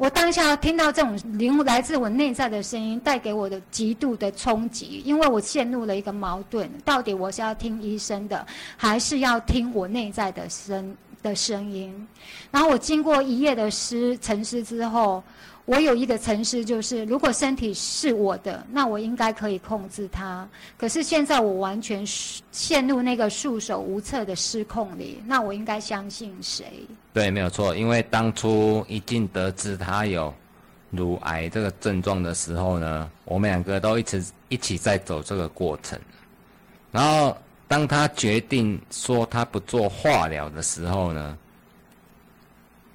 我当下听到这种灵来自我内在的声音，带给我的极度的冲击，因为我陷入了一个矛盾：到底我是要听医生的，还是要听我内在的声的声音？然后我经过一夜的思沉思之后。我有一个沉思，就是如果身体是我的，那我应该可以控制它。可是现在我完全陷入那个束手无策的失控里，那我应该相信谁？对，没有错。因为当初一进得知他有乳癌这个症状的时候呢，我们两个都一直一起在走这个过程。然后当他决定说他不做化疗的时候呢？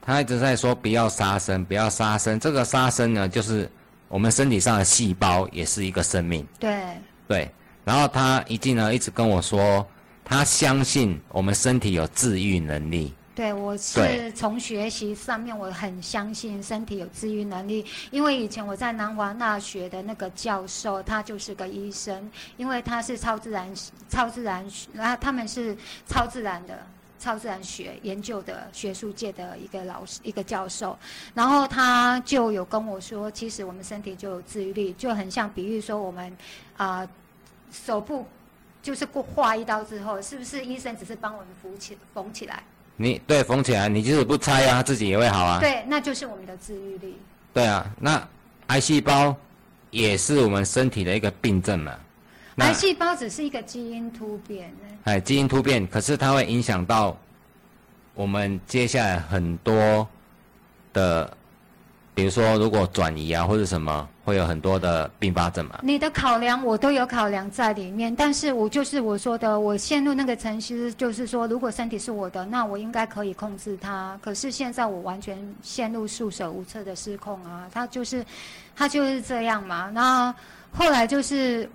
他一直在说不要杀生，不要杀生。这个杀生呢，就是我们身体上的细胞也是一个生命。对。对。然后他一进来，一直跟我说，他相信我们身体有治愈能力。对，我是从学习上面，我很相信身体有治愈能力。因为以前我在南华大学的那个教授，他就是个医生，因为他是超自然、超自然，然后他们是超自然的。超自然学研究的学术界的一个老师，一个教授，然后他就有跟我说，其实我们身体就有治愈力，就很像比喻说我们啊手部就是过划一刀之后，是不是医生只是帮我们扶起缝起来？你对缝起来，你即使不拆啊，它自己也会好啊。对，那就是我们的治愈力。对啊，那癌细胞也是我们身体的一个病症嘛。癌细胞只是一个基因突变。哎，基因突变，可是它会影响到我们接下来很多的，比如说如果转移啊或者什么，会有很多的并发症嘛。你的考量我都有考量在里面，但是我就是我说的，我陷入那个程序，就是说，如果身体是我的，那我应该可以控制它。可是现在我完全陷入束手无策的失控啊！它就是，它就是这样嘛。那后来就是。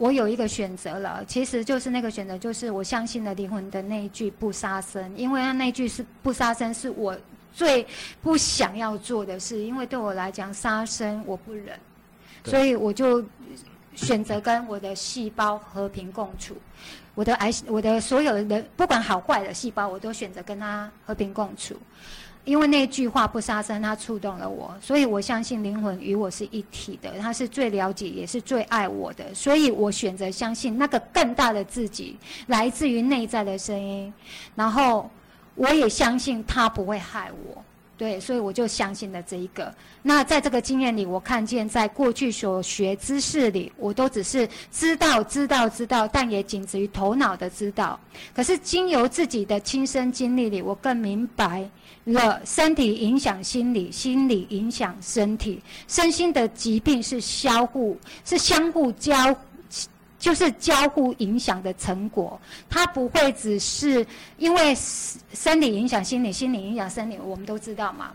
我有一个选择了，其实就是那个选择，就是我相信了灵魂的那一句不杀生，因为那句是不杀生，是我最不想要做的事，因为对我来讲杀生我不忍，所以我就选择跟我的细胞和平共处，我的癌，我的所有的不管好坏的细胞，我都选择跟他和平共处。因为那句话不杀生，它触动了我，所以我相信灵魂与我是一体的，他是最了解也是最爱我的，所以我选择相信那个更大的自己来自于内在的声音，然后我也相信他不会害我。对，所以我就相信了这一个。那在这个经验里，我看见在过去所学知识里，我都只是知道、知道、知道，但也仅止于头脑的知道。可是经由自己的亲身经历里，我更明白了：身体影响心理，心理影响身体，身心的疾病是相互、是相互交。就是交互影响的成果，它不会只是因为生理影响心理，心理影响生理，我们都知道嘛，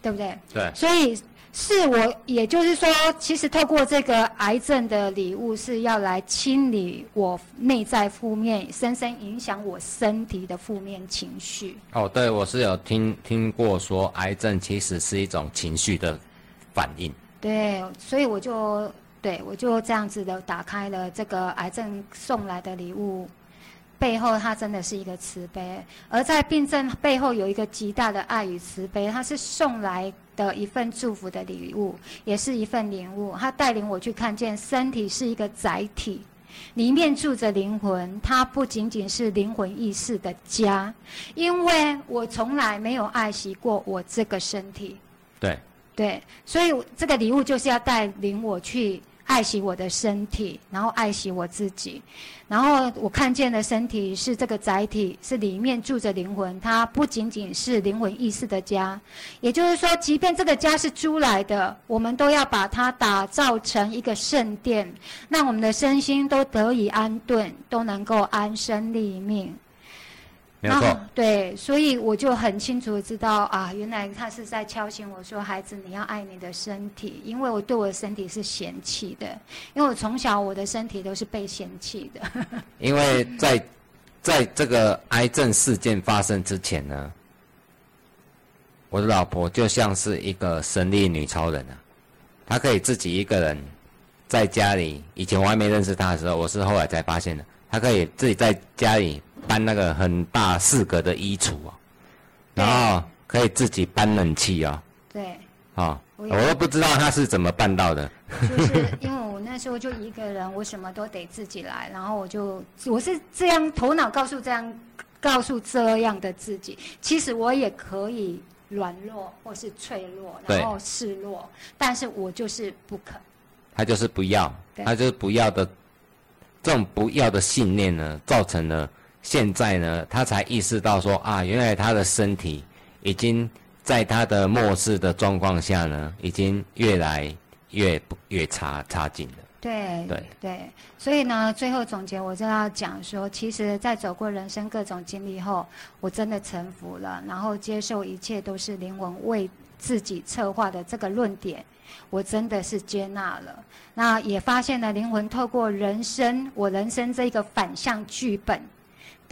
对不对？对。所以是我，也就是说，其实透过这个癌症的礼物，是要来清理我内在负面、深深影响我身体的负面情绪。哦，对，我是有听听过说，癌症其实是一种情绪的反应。对，所以我就。对，我就这样子的打开了这个癌症送来的礼物，背后它真的是一个慈悲，而在病症背后有一个极大的爱与慈悲，它是送来的一份祝福的礼物，也是一份礼物。它带领我去看见身体是一个载体，里面住着灵魂，它不仅仅是灵魂意识的家，因为我从来没有爱惜过我这个身体。对，对，所以这个礼物就是要带领我去。爱惜我的身体，然后爱惜我自己。然后我看见的身体是这个载体，是里面住着灵魂，它不仅仅是灵魂意识的家。也就是说，即便这个家是租来的，我们都要把它打造成一个圣殿，让我们的身心都得以安顿，都能够安身立命。没错，对，所以我就很清楚的知道啊，原来他是在敲醒我说，孩子，你要爱你的身体，因为我对我的身体是嫌弃的，因为我从小我的身体都是被嫌弃的。[LAUGHS] 因为在在这个癌症事件发生之前呢，我的老婆就像是一个神力女超人啊，她可以自己一个人在家里，以前我还没认识她的时候，我是后来才发现的，她可以自己在家里。搬那个很大四格的衣橱哦，然后可以自己搬冷气哦。对。啊，我都不知道他是怎么办到的。就是因为我那时候就一个人，我什么都得自己来，然后我就我是这样头脑告诉这样告诉这样的自己，其实我也可以软弱或是脆弱，然后示弱，但是我就是不肯。他就是不要，他就是不要的，这种不要的信念呢，造成了。现在呢，他才意识到说啊，原来他的身体已经在他的末世的状况下呢，已经越来越越差差劲了。对对对，所以呢，最后总结我就要讲说，其实，在走过人生各种经历后，我真的臣服了，然后接受一切都是灵魂为自己策划的这个论点，我真的是接纳了。那也发现了灵魂透过人生，我人生这个反向剧本。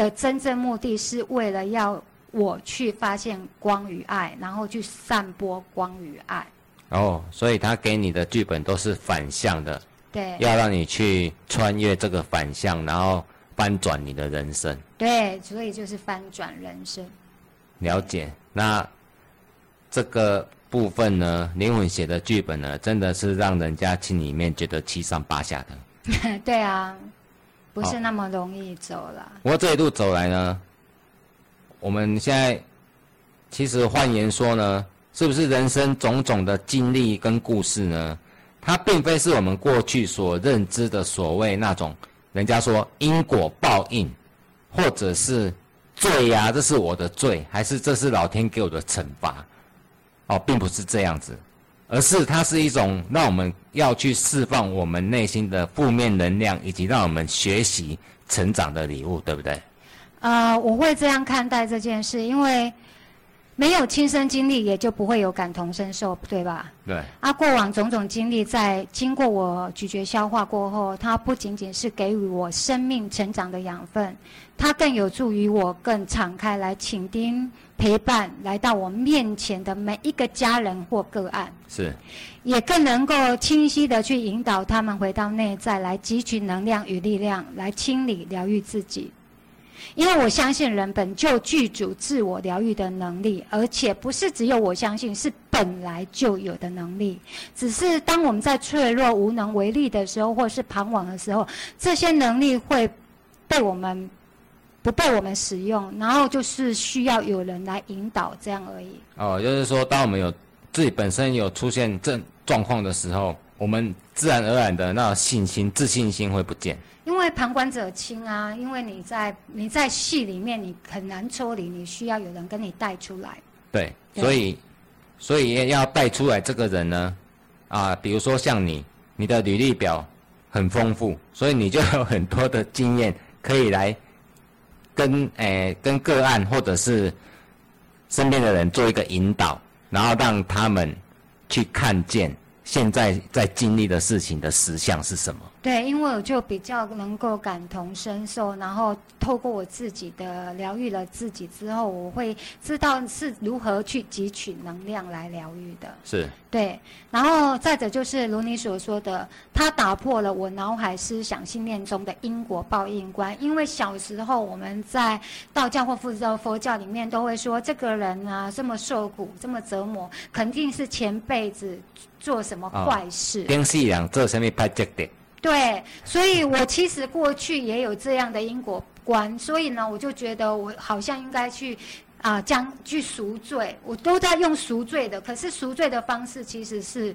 的真正目的是为了要我去发现光与爱，然后去散播光与爱。哦，所以他给你的剧本都是反向的，对，要让你去穿越这个反向，然后翻转你的人生。对，所以就是翻转人生。了解，那这个部分呢，灵魂写的剧本呢，真的是让人家心里面觉得七上八下的。[LAUGHS] 对啊。不是那么容易走了。不过这一路走来呢，我们现在其实换言说呢，是不是人生种种的经历跟故事呢？它并非是我们过去所认知的所谓那种人家说因果报应，或者是罪呀，这是我的罪，还是这是老天给我的惩罚？哦，并不是这样子。而是它是一种让我们要去释放我们内心的负面能量，以及让我们学习成长的礼物，对不对？呃，我会这样看待这件事，因为没有亲身经历，也就不会有感同身受，对吧？对。啊，过往种种经历，在经过我咀嚼消化过后，它不仅仅是给予我生命成长的养分，它更有助于我更敞开来倾听。陪伴来到我面前的每一个家人或个案，是，也更能够清晰的去引导他们回到内在，来汲取能量与力量，来清理疗愈自己。因为我相信人本就具足自我疗愈的能力，而且不是只有我相信，是本来就有的能力。只是当我们在脆弱无能为力的时候，或是彷徨的时候，这些能力会被我们。不被我们使用，然后就是需要有人来引导，这样而已。哦，就是说，当我们有自己本身有出现这状况的时候，我们自然而然的那信心、自信心会不见。因为旁观者清啊，因为你在你在戏里面，你很难抽离，你需要有人跟你带出来。对，所以所以要带出来这个人呢，啊，比如说像你，你的履历表很丰富，所以你就有很多的经验可以来。跟诶，跟个案或者是身边的人做一个引导，然后让他们去看见现在在经历的事情的实相是什么。对，因为我就比较能够感同身受，然后透过我自己的疗愈了自己之后，我会知道是如何去汲取能量来疗愈的。是。对，然后再者就是如你所说的，它打破了我脑海思想信念中的因果报应观。因为小时候我们在道教或佛教佛教里面都会说，这个人啊这么受苦，这么折磨，肯定是前辈子做什么坏事。跟信仰做什么派节的。对，所以我其实过去也有这样的因果观，所以呢，我就觉得我好像应该去啊，将去赎罪。我都在用赎罪的，可是赎罪的方式其实是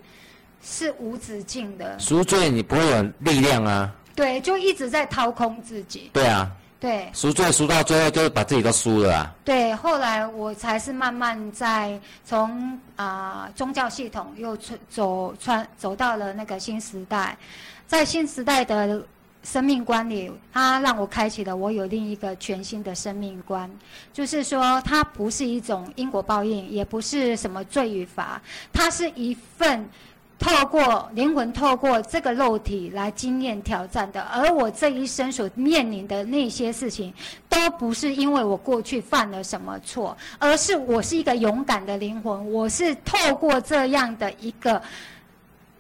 是无止境的。赎罪你不会有力量啊。对，就一直在掏空自己。对啊。对。赎罪赎到最后就是把自己都输了啊。对，后来我才是慢慢在从啊宗教系统又走穿走到了那个新时代，在新时代的。生命观里，它让我开启了我有另一个全新的生命观，就是说，它不是一种因果报应，也不是什么罪与罚，它是一份透过灵魂透过这个肉体来经验挑战的。而我这一生所面临的那些事情，都不是因为我过去犯了什么错，而是我是一个勇敢的灵魂，我是透过这样的一个。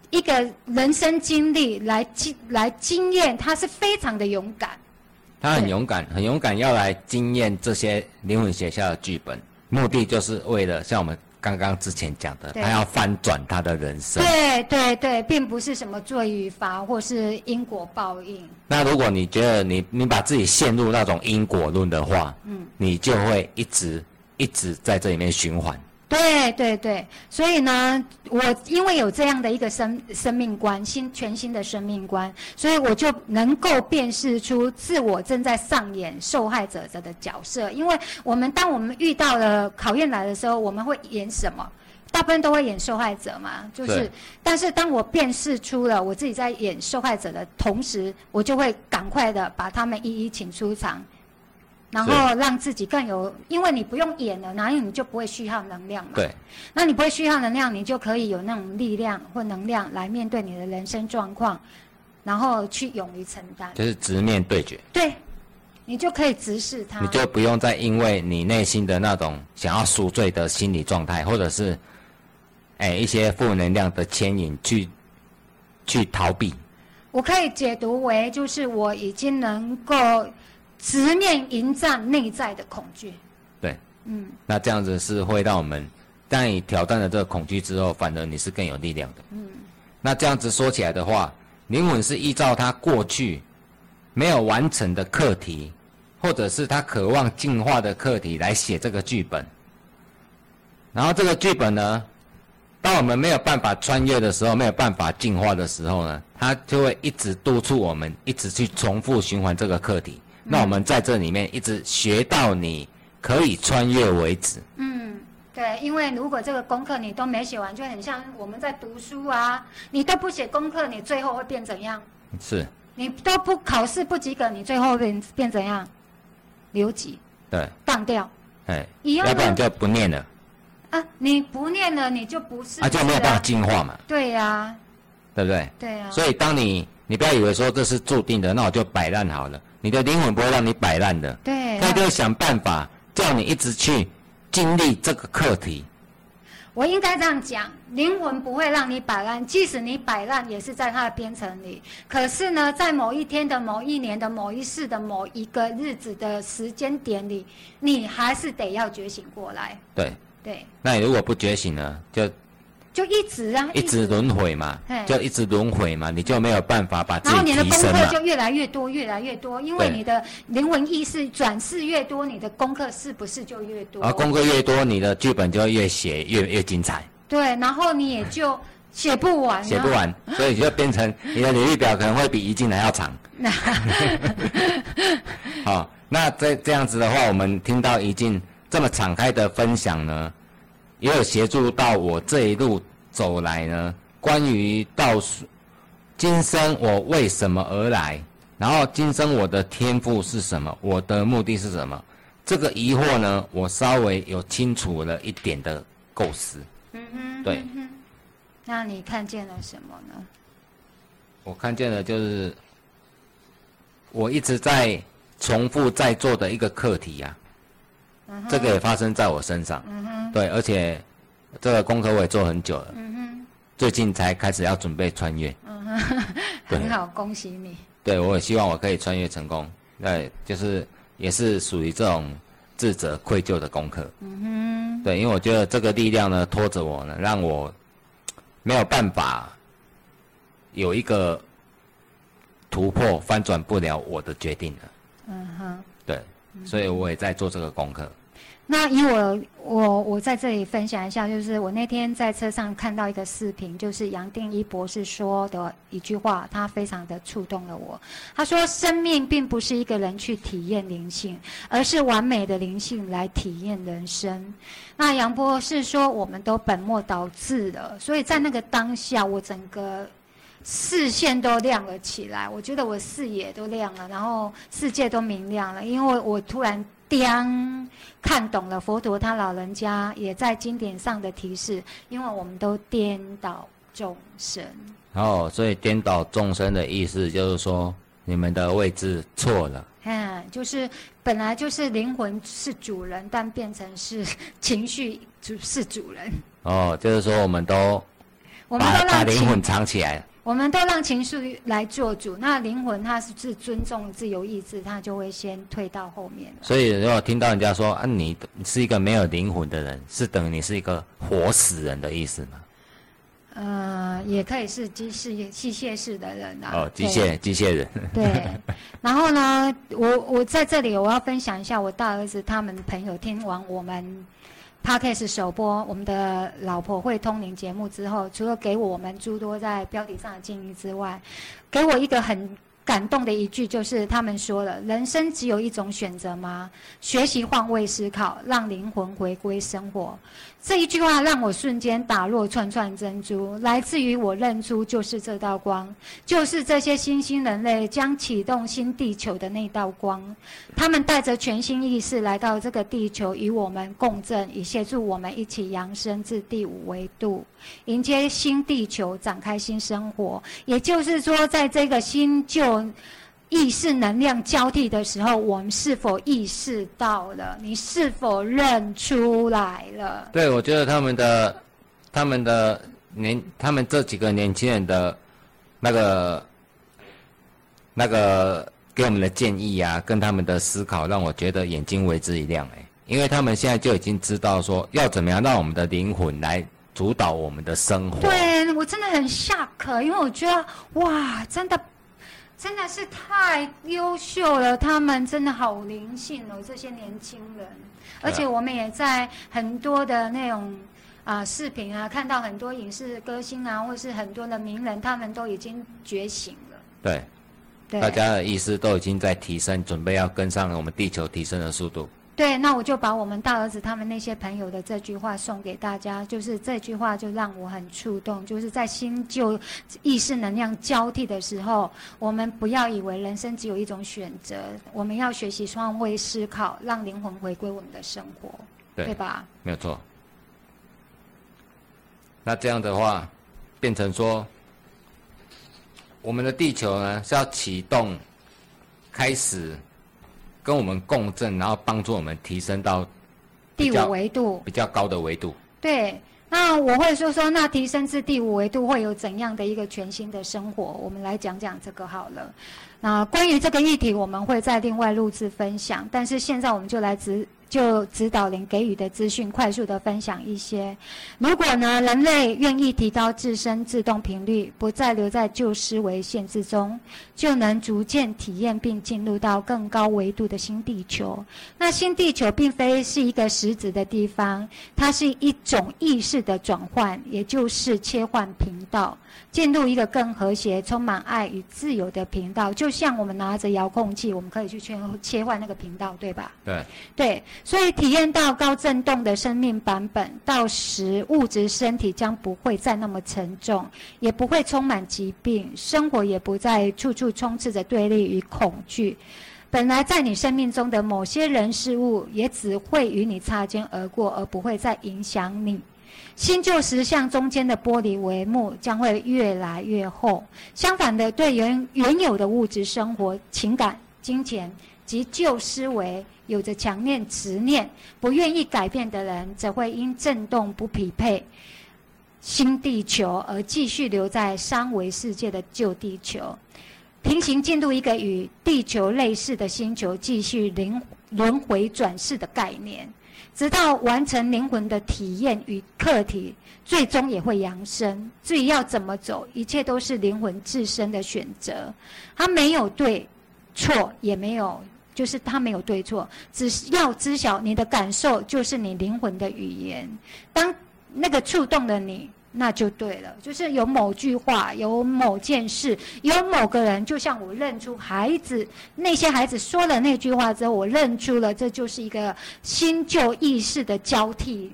一个人生经历来经来经验，他是非常的勇敢。他很勇敢，很勇敢，要来经验这些灵魂学校的剧本，目的就是为了像我们刚刚之前讲的，他要翻转他的人生。对对对，并不是什么罪与罚，或是因果报应。那如果你觉得你你把自己陷入那种因果论的话，嗯，你就会一直一直在这里面循环。对对对，所以呢，我因为有这样的一个生生命观，新全新的生命观，所以我就能够辨识出自我正在上演受害者的角色。因为我们当我们遇到了考验来的时候，我们会演什么？大部分都会演受害者嘛，就是。但是当我辨识出了我自己在演受害者的同时，我就会赶快的把他们一一请出场。然后让自己更有，因为你不用演了，然后你就不会虚耗能量嘛。对。那你不会虚耗能量，你就可以有那种力量或能量来面对你的人生状况，然后去勇于承担。就是直面对决。对。你就可以直视它。你就不用再因为你内心的那种想要赎罪的心理状态，或者是，哎一些负能量的牵引去，去逃避。我可以解读为，就是我已经能够。直面迎战内在的恐惧，对，嗯，那这样子是会让我们，当你挑战了这个恐惧之后，反而你是更有力量的，嗯，那这样子说起来的话，灵魂是依照他过去没有完成的课题，或者是他渴望进化的课题来写这个剧本，然后这个剧本呢，当我们没有办法穿越的时候，没有办法进化的时候呢，它就会一直督促我们，一直去重复循环这个课题。那我们在这里面一直学到你可以穿越为止。嗯，对，因为如果这个功课你都没写完，就很像我们在读书啊，你都不写功课，你最后会变怎样？是。你都不考试不及格，你最后变变怎样？留级。对。当掉。哎。要不然就不念了。啊，你不念了，你就不是。啊，就没有办法进化嘛。对呀。对不对？对呀。所以当你你不要以为说这是注定的，那我就摆烂好了。你的灵魂不会让你摆烂的，对，他就会想办法叫你一直去经历这个课题。我应该这样讲，灵魂不会让你摆烂，即使你摆烂，也是在他的编程里。可是呢，在某一天的某一年的某一世的某一个日子的时间点里，你还是得要觉醒过来。对，对。那你如果不觉醒呢？就。就一直啊，一直轮回嘛，就一直轮回嘛，你就没有办法把自己提升然后你的功课就越来越多，越来越多，因为你的灵魂意识转世越多，你的功课是不是就越多？啊，功课越多，你的剧本就越写越越精彩。对，然后你也就写不完。写不完，所以就变成你的履历表可能会比一进还要长。[LAUGHS] 好，那这这样子的话，我们听到一进这么敞开的分享呢？也有协助到我这一路走来呢。关于倒数，今生我为什么而来？然后今生我的天赋是什么？我的目的是什么？这个疑惑呢，我稍微有清楚了一点的构思。嗯哼，对。那你看见了什么呢？我看见了，就是我一直在重复在做的一个课题呀。这个也发生在我身上。对，而且这个功课我也做很久了，最近才开始要准备穿越。很好，恭喜你。对，我也希望我可以穿越成功。对，就是也是属于这种自责愧疚的功课。嗯哼。对，因为我觉得这个力量呢拖着我呢，让我没有办法有一个突破，翻转不了我的决定了。嗯哼。对，所以我也在做这个功课。那以我我我在这里分享一下，就是我那天在车上看到一个视频，就是杨定一博士说的一句话，他非常的触动了我。他说：“生命并不是一个人去体验灵性，而是完美的灵性来体验人生。”那杨博士说：“我们都本末倒置了，所以在那个当下，我整个视线都亮了起来。我觉得我视野都亮了，然后世界都明亮了，因为我突然。”颠看懂了佛陀他老人家也在经典上的提示，因为我们都颠倒众生。哦，所以颠倒众生的意思就是说，你们的位置错了。嗯，就是本来就是灵魂是主人，但变成是情绪主是主人。哦，就是说我们都我们都把灵魂藏起来了。我们都让情绪来做主，那灵魂它是是尊重自由意志，它就会先退到后面。所以，如果听到人家说啊，你是一个没有灵魂的人，是等于你是一个活死人的意思吗？呃，也可以是机械机械式的人啊。哦，机械机械人。对。然后呢，我我在这里我要分享一下我大儿子他们朋友听完我们。Podcast 首播我们的老婆会通灵节目之后，除了给我们诸多在标题上的建议之外，给我一个很。感动的一句就是他们说了：“人生只有一种选择吗？学习换位思考，让灵魂回归生活。”这一句话让我瞬间打落串串珍珠，来自于我认出就是这道光，就是这些新兴人类将启动新地球的那道光。他们带着全新意识来到这个地球，与我们共振，以协助我们一起扬升至第五维度，迎接新地球，展开新生活。也就是说，在这个新旧。意识能量交替的时候，我们是否意识到了？你是否认出来了？对，我觉得他们的、他们的年、他们这几个年轻人的，那个、那个给我们的建议啊，跟他们的思考，让我觉得眼睛为之一亮哎！因为他们现在就已经知道说，要怎么样让我们的灵魂来主导我们的生活。对我真的很下课，因为我觉得哇，真的。真的是太优秀了，他们真的好灵性哦，这些年轻人。而且我们也在很多的那种啊视频啊，看到很多影视歌星啊，或是很多的名人，他们都已经觉醒了。对，大家的意识都已经在提升，准备要跟上我们地球提升的速度。对，那我就把我们大儿子他们那些朋友的这句话送给大家，就是这句话就让我很触动，就是在新旧意识能量交替的时候，我们不要以为人生只有一种选择，我们要学习换位思考，让灵魂回归我们的生活，对吧？没有错。那这样的话，变成说，我们的地球呢是要启动，开始。跟我们共振，然后帮助我们提升到第五维度比较高的维度。对，那我会说说，那提升至第五维度会有怎样的一个全新的生活？我们来讲讲这个好了。那关于这个议题，我们会再另外录制分享。但是现在我们就来直。就指导灵给予的资讯，快速的分享一些。如果呢，人类愿意提高自身自动频率，不再留在旧思维限制中，就能逐渐体验并进入到更高维度的新地球。那新地球并非是一个实质的地方，它是一种意识的转换，也就是切换频道。进入一个更和谐、充满爱与自由的频道，就像我们拿着遥控器，我们可以去切切换那个频道，对吧？对。对，所以体验到高振动的生命版本，到时物质身体将不会再那么沉重，也不会充满疾病，生活也不再处处充斥着对立与恐惧。本来在你生命中的某些人事物，也只会与你擦肩而过，而不会再影响你。新旧实相中间的玻璃帷幕将会越来越厚。相反的，对原原有的物质生活、情感、金钱及旧思维有着强烈执念、不愿意改变的人，则会因震动不匹配新地球而继续留在三维世界的旧地球，平行进入一个与地球类似的星球，继续轮轮回转世的概念。直到完成灵魂的体验与课题，最终也会扬升。至于要怎么走，一切都是灵魂自身的选择。它没有对错，也没有就是他没有对错，只是要知晓你的感受就是你灵魂的语言。当那个触动了你，那就对了。就是有某句话，有某件事，有某个人，就像我认出孩子，那些孩子说了那句话之后，我认出了，这就是一个新旧意识的交替，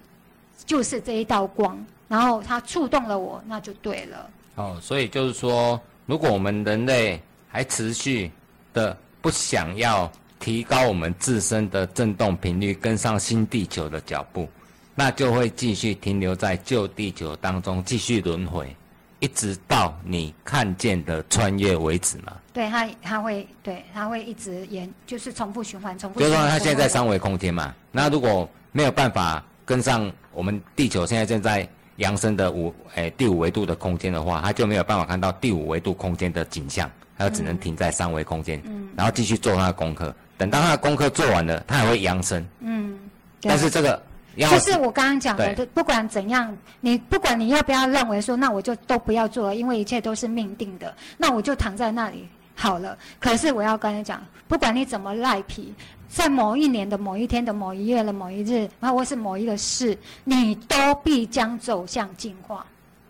就是这一道光，然后它触动了我，那就对了。哦，所以就是说，如果我们人类还持续的不想要提高我们自身的振动频率，跟上新地球的脚步，那就会继续停留在旧地球当中，继续轮回，一直到你看见的穿越为止嘛。对它，它会对它会一直延，就是重复循环，重复。就是循环说，它现在在三维空间嘛，那如果没有办法跟上我们地球现在正在扬升的五诶、第五维度的空间的话，它就没有办法看到第五维度空间的景象，它就只能停在三维空间，嗯然后继续做它的功课。等到它的功课做完了，它还会扬升，嗯，但是这个要就是我刚刚讲的，就不管怎样，你不管你要不要认为说，那我就都不要做了，因为一切都是命定的，那我就躺在那里好了。可是我要跟你讲，不管你怎么赖皮，在某一年的某一天的某一月的某一日，然后或是某一个事，你都必将走向进化。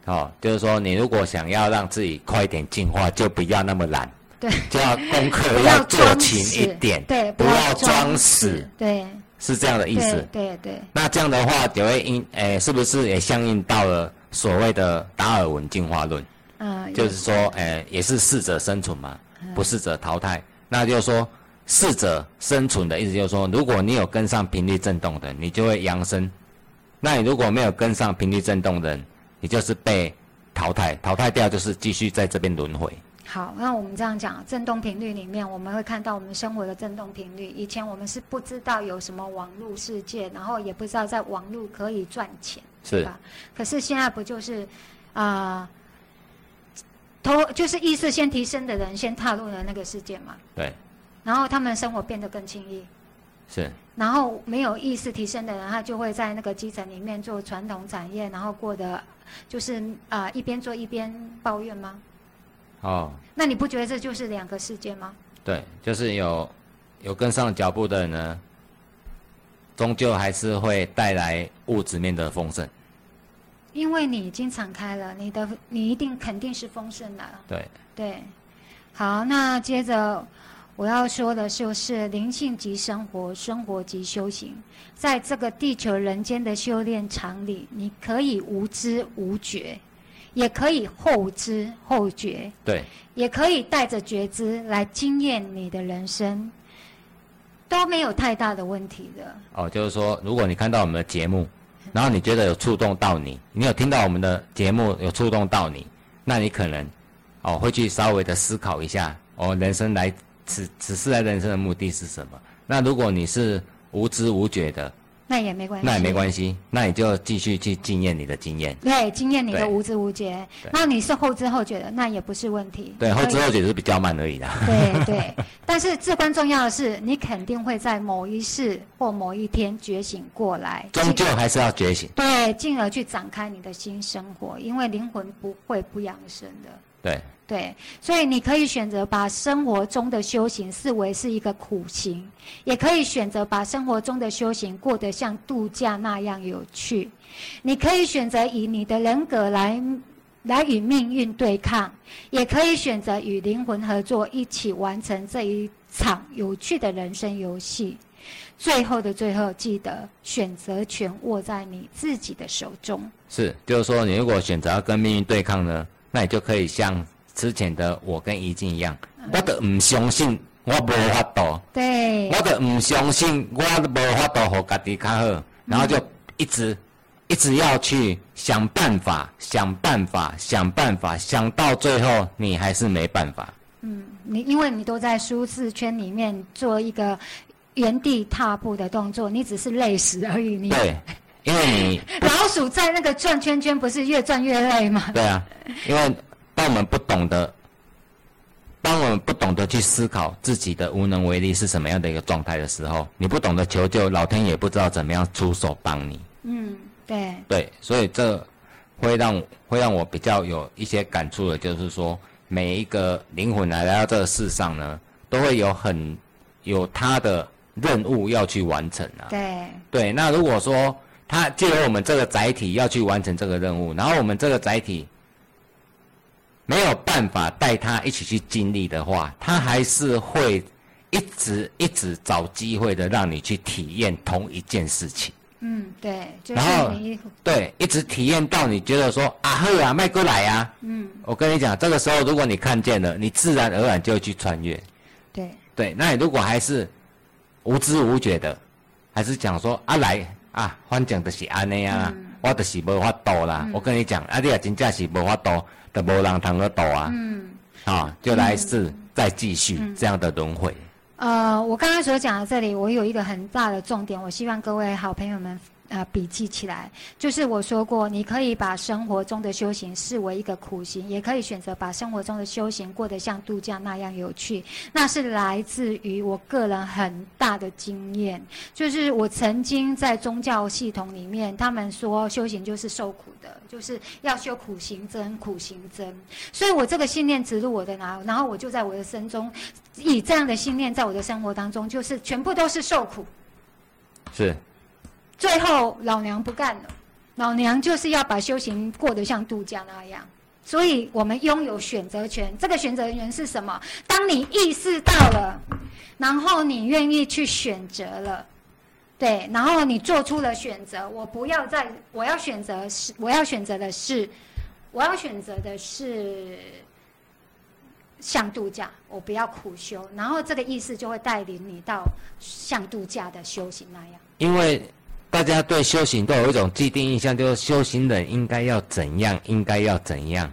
哦，就是说你如果想要让自己快一点进化，就不要那么懒，对，就要功课要做勤一点，对，不要装装死，对，是这样的意思对。对对，那这样的话，就会应诶、是不是也相应到了所谓的达尔文进化论？嗯，就是说，诶、也是适者生存嘛，嗯不适者淘汰。那就是说，适者生存的意思就是说，如果你有跟上频率振动的，你就会扬升；那你如果没有跟上频率振动的人，你就是被淘汰，淘汰掉就是继续在这边轮回。好，那我们这样讲，振动频率里面，我们会看到我们生活的振动频率。以前我们是不知道有什么网络世界，然后也不知道在网络可以赚钱，是吧？可是现在不就是啊、头就是意识先提升的人先踏入了那个世界嘛，对，然后他们生活变得更轻易。是然后没有意识提升的人，他就会在那个基层里面做传统产业，然后过得就是啊、一边做一边抱怨吗？哦，那你不觉得这就是两个世界吗？对，就是有有跟上脚步的人呢，终究还是会带来物质面的丰盛。因为你已经敞开了，你的你一定肯定是丰盛的。对，对，好，那接着我要说的就是灵性即生活，生活即修行。在这个地球人间的修炼场里，你可以无知无觉，也可以后知后觉，对，也可以带着觉知来经验你的人生，都没有太大的问题的。哦，就是说，如果你看到我们的节目，然后你觉得有触动到你，你有听到我们的节目有触动到你，那你可能哦会去稍微的思考一下，哦，人生来此此世来人生的目的是什么？那如果你是无知无觉的，那也没关系，那也没关系，那你就继续去经验你的经验。对，经验你的无知无觉对。那你是后知后觉的，那也不是问题。对，后知后觉是比较慢而已啦。对对，[LAUGHS] [LAUGHS] 但是至关重要的是，你肯定会在某一世或某一天觉醒过来，终究还是要觉醒。对，进而去展开你的新生活，因为灵魂不会不养生的。对，对，所以你可以选择把生活中的修行视为是一个苦行，也可以选择把生活中的修行过得像度假那样有趣。你可以选择以你的人格来来与命运对抗，也可以选择与灵魂合作，一起完成这一场有趣的人生游戏。最后的最后，记得选择权握在你自己的手中。是，就是说，你如果选择跟命运对抗呢，那你就可以像之前的我跟怡静一样，我都唔相信我无法度，对我都唔相信我无法度和家己较好，然后就一直一直要去想办法，想办法，想办法，想到最后你还是没办法。嗯，你因为你都在舒适圈里面做一个原地踏步的动作，你只是累死而已。你对，因为你 [LAUGHS] 老鼠在那个转圈圈，不是越转越累吗？对啊，因为当我们不懂得，当我们不懂得去思考自己的无能为力是什么样的一个状态的时候，你不懂得求救，老天也不知道怎么样出手帮你。嗯，对，对，所以这会让会让我比较有一些感触的，就是说每一个灵魂来到这个世上呢，都会有很有他的任务要去完成啊。对对，那如果说他借由我们这个载体要去完成这个任务，然后我们这个载体没有办法带他一起去经历的话，他还是会一直一直找机会的让你去体验同一件事情。嗯，对，就是然后你对，一直体验到你觉得说啊，呵啊，迈过来啊。嗯，我跟你讲，这个时候如果你看见了，你自然而然就会去穿越。对对，那你如果还是无知无觉的，还是讲说啊来啊，反正就是安尼啊，我就是无法度啦。我跟你讲，啊，你也真正是无法度，就无人通去度啊。嗯。啊，就来世再继续这样的轮回。呃，我刚刚所讲的这里，我有一个很大的重点，我希望各位好朋友们呃笔记起来。就是我说过，你可以把生活中的修行视为一个苦行，也可以选择把生活中的修行过得像度假那样有趣。那是来自于我个人很大的经验，就是我曾经在宗教系统里面，他们说修行就是受苦的，就是要修苦行僧，苦行僧。所以我这个信念植入我的脑，然后我就在我的身中。以这样的信念，在我的生活当中，就是全部都是受苦。是。最后，老娘不干了。老娘就是要把修行过得像度假那样。所以我们拥有选择权。这个选择权是什么？当你意识到了，然后你愿意去选择了，对，然后你做出了选择。我不要再，我要选择是，我要选择的是，我要选择的是。像度假，我不要苦修，然后这个意思就会带领你到像度假的修行那样。因为大家对修行都有一种既定印象，就是修行人应该要怎样，应该要怎样，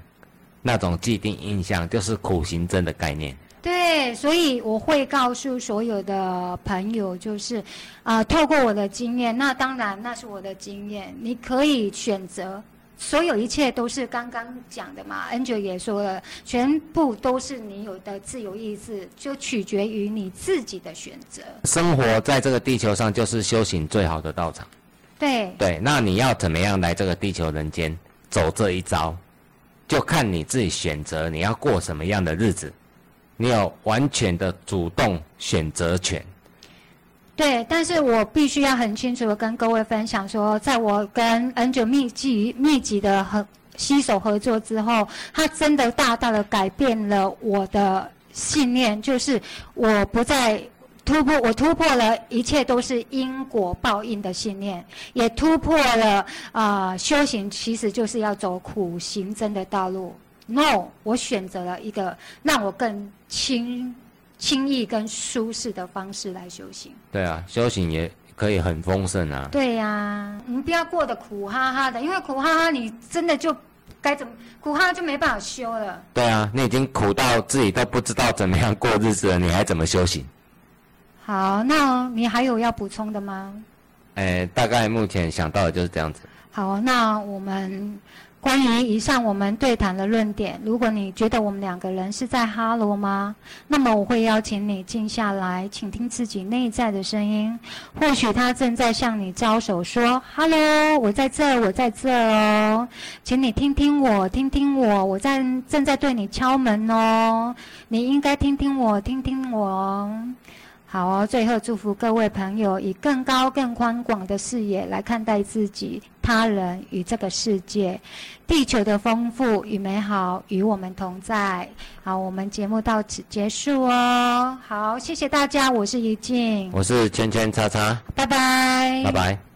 那种既定印象就是苦行僧的概念。对，所以我会告诉所有的朋友，就是啊，透过我的经验，那当然那是我的经验，你可以选择。所有一切都是刚刚讲的嘛，Angel 也说了，全部都是你有的自由意志，就取决于你自己的选择。生活在这个地球上就是修行最好的道场。对。对，那你要怎么样来这个地球人间走这一招，就看你自己选择你要过什么样的日子，你有完全的主动选择权。对，但是我必须要很清楚的跟各位分享说，在我跟 Angel 密集密集的合携手合作之后，他真的大大的改变了我的信念，就是我不再突破，我突破了一切都是因果报应的信念，也突破了啊修行其实就是要走苦行僧的道路。No，我选择了一个让我更轻。轻易跟舒适的方式来修行。对啊，修行也可以很丰盛啊。对呀，你不要过得苦哈哈的，因为苦哈哈你真的就该怎么苦哈哈就没办法修了。对啊，你已经苦到自己都不知道怎么样过日子了，你还怎么修行？好，那你还有要补充的吗？哎，大概目前想到的就是这样子。好，那我们。关于以上我们对谈的论点，如果你觉得我们两个人是在哈罗吗？那么我会邀请你静下来，倾听自己内在的声音。或许他正在向你招手，说哈喽，我在这，我在这哦，请你听听我，听听我，我在正在对你敲门哦，你应该听听我，听听我。好哦，最后祝福各位朋友以更高、更宽广的视野来看待自己、他人与这个世界。地球的丰富与美好与我们同在。好，我们节目到此结束哦。好，谢谢大家，我是怡静，我是圈圈叉叉，拜拜，拜拜。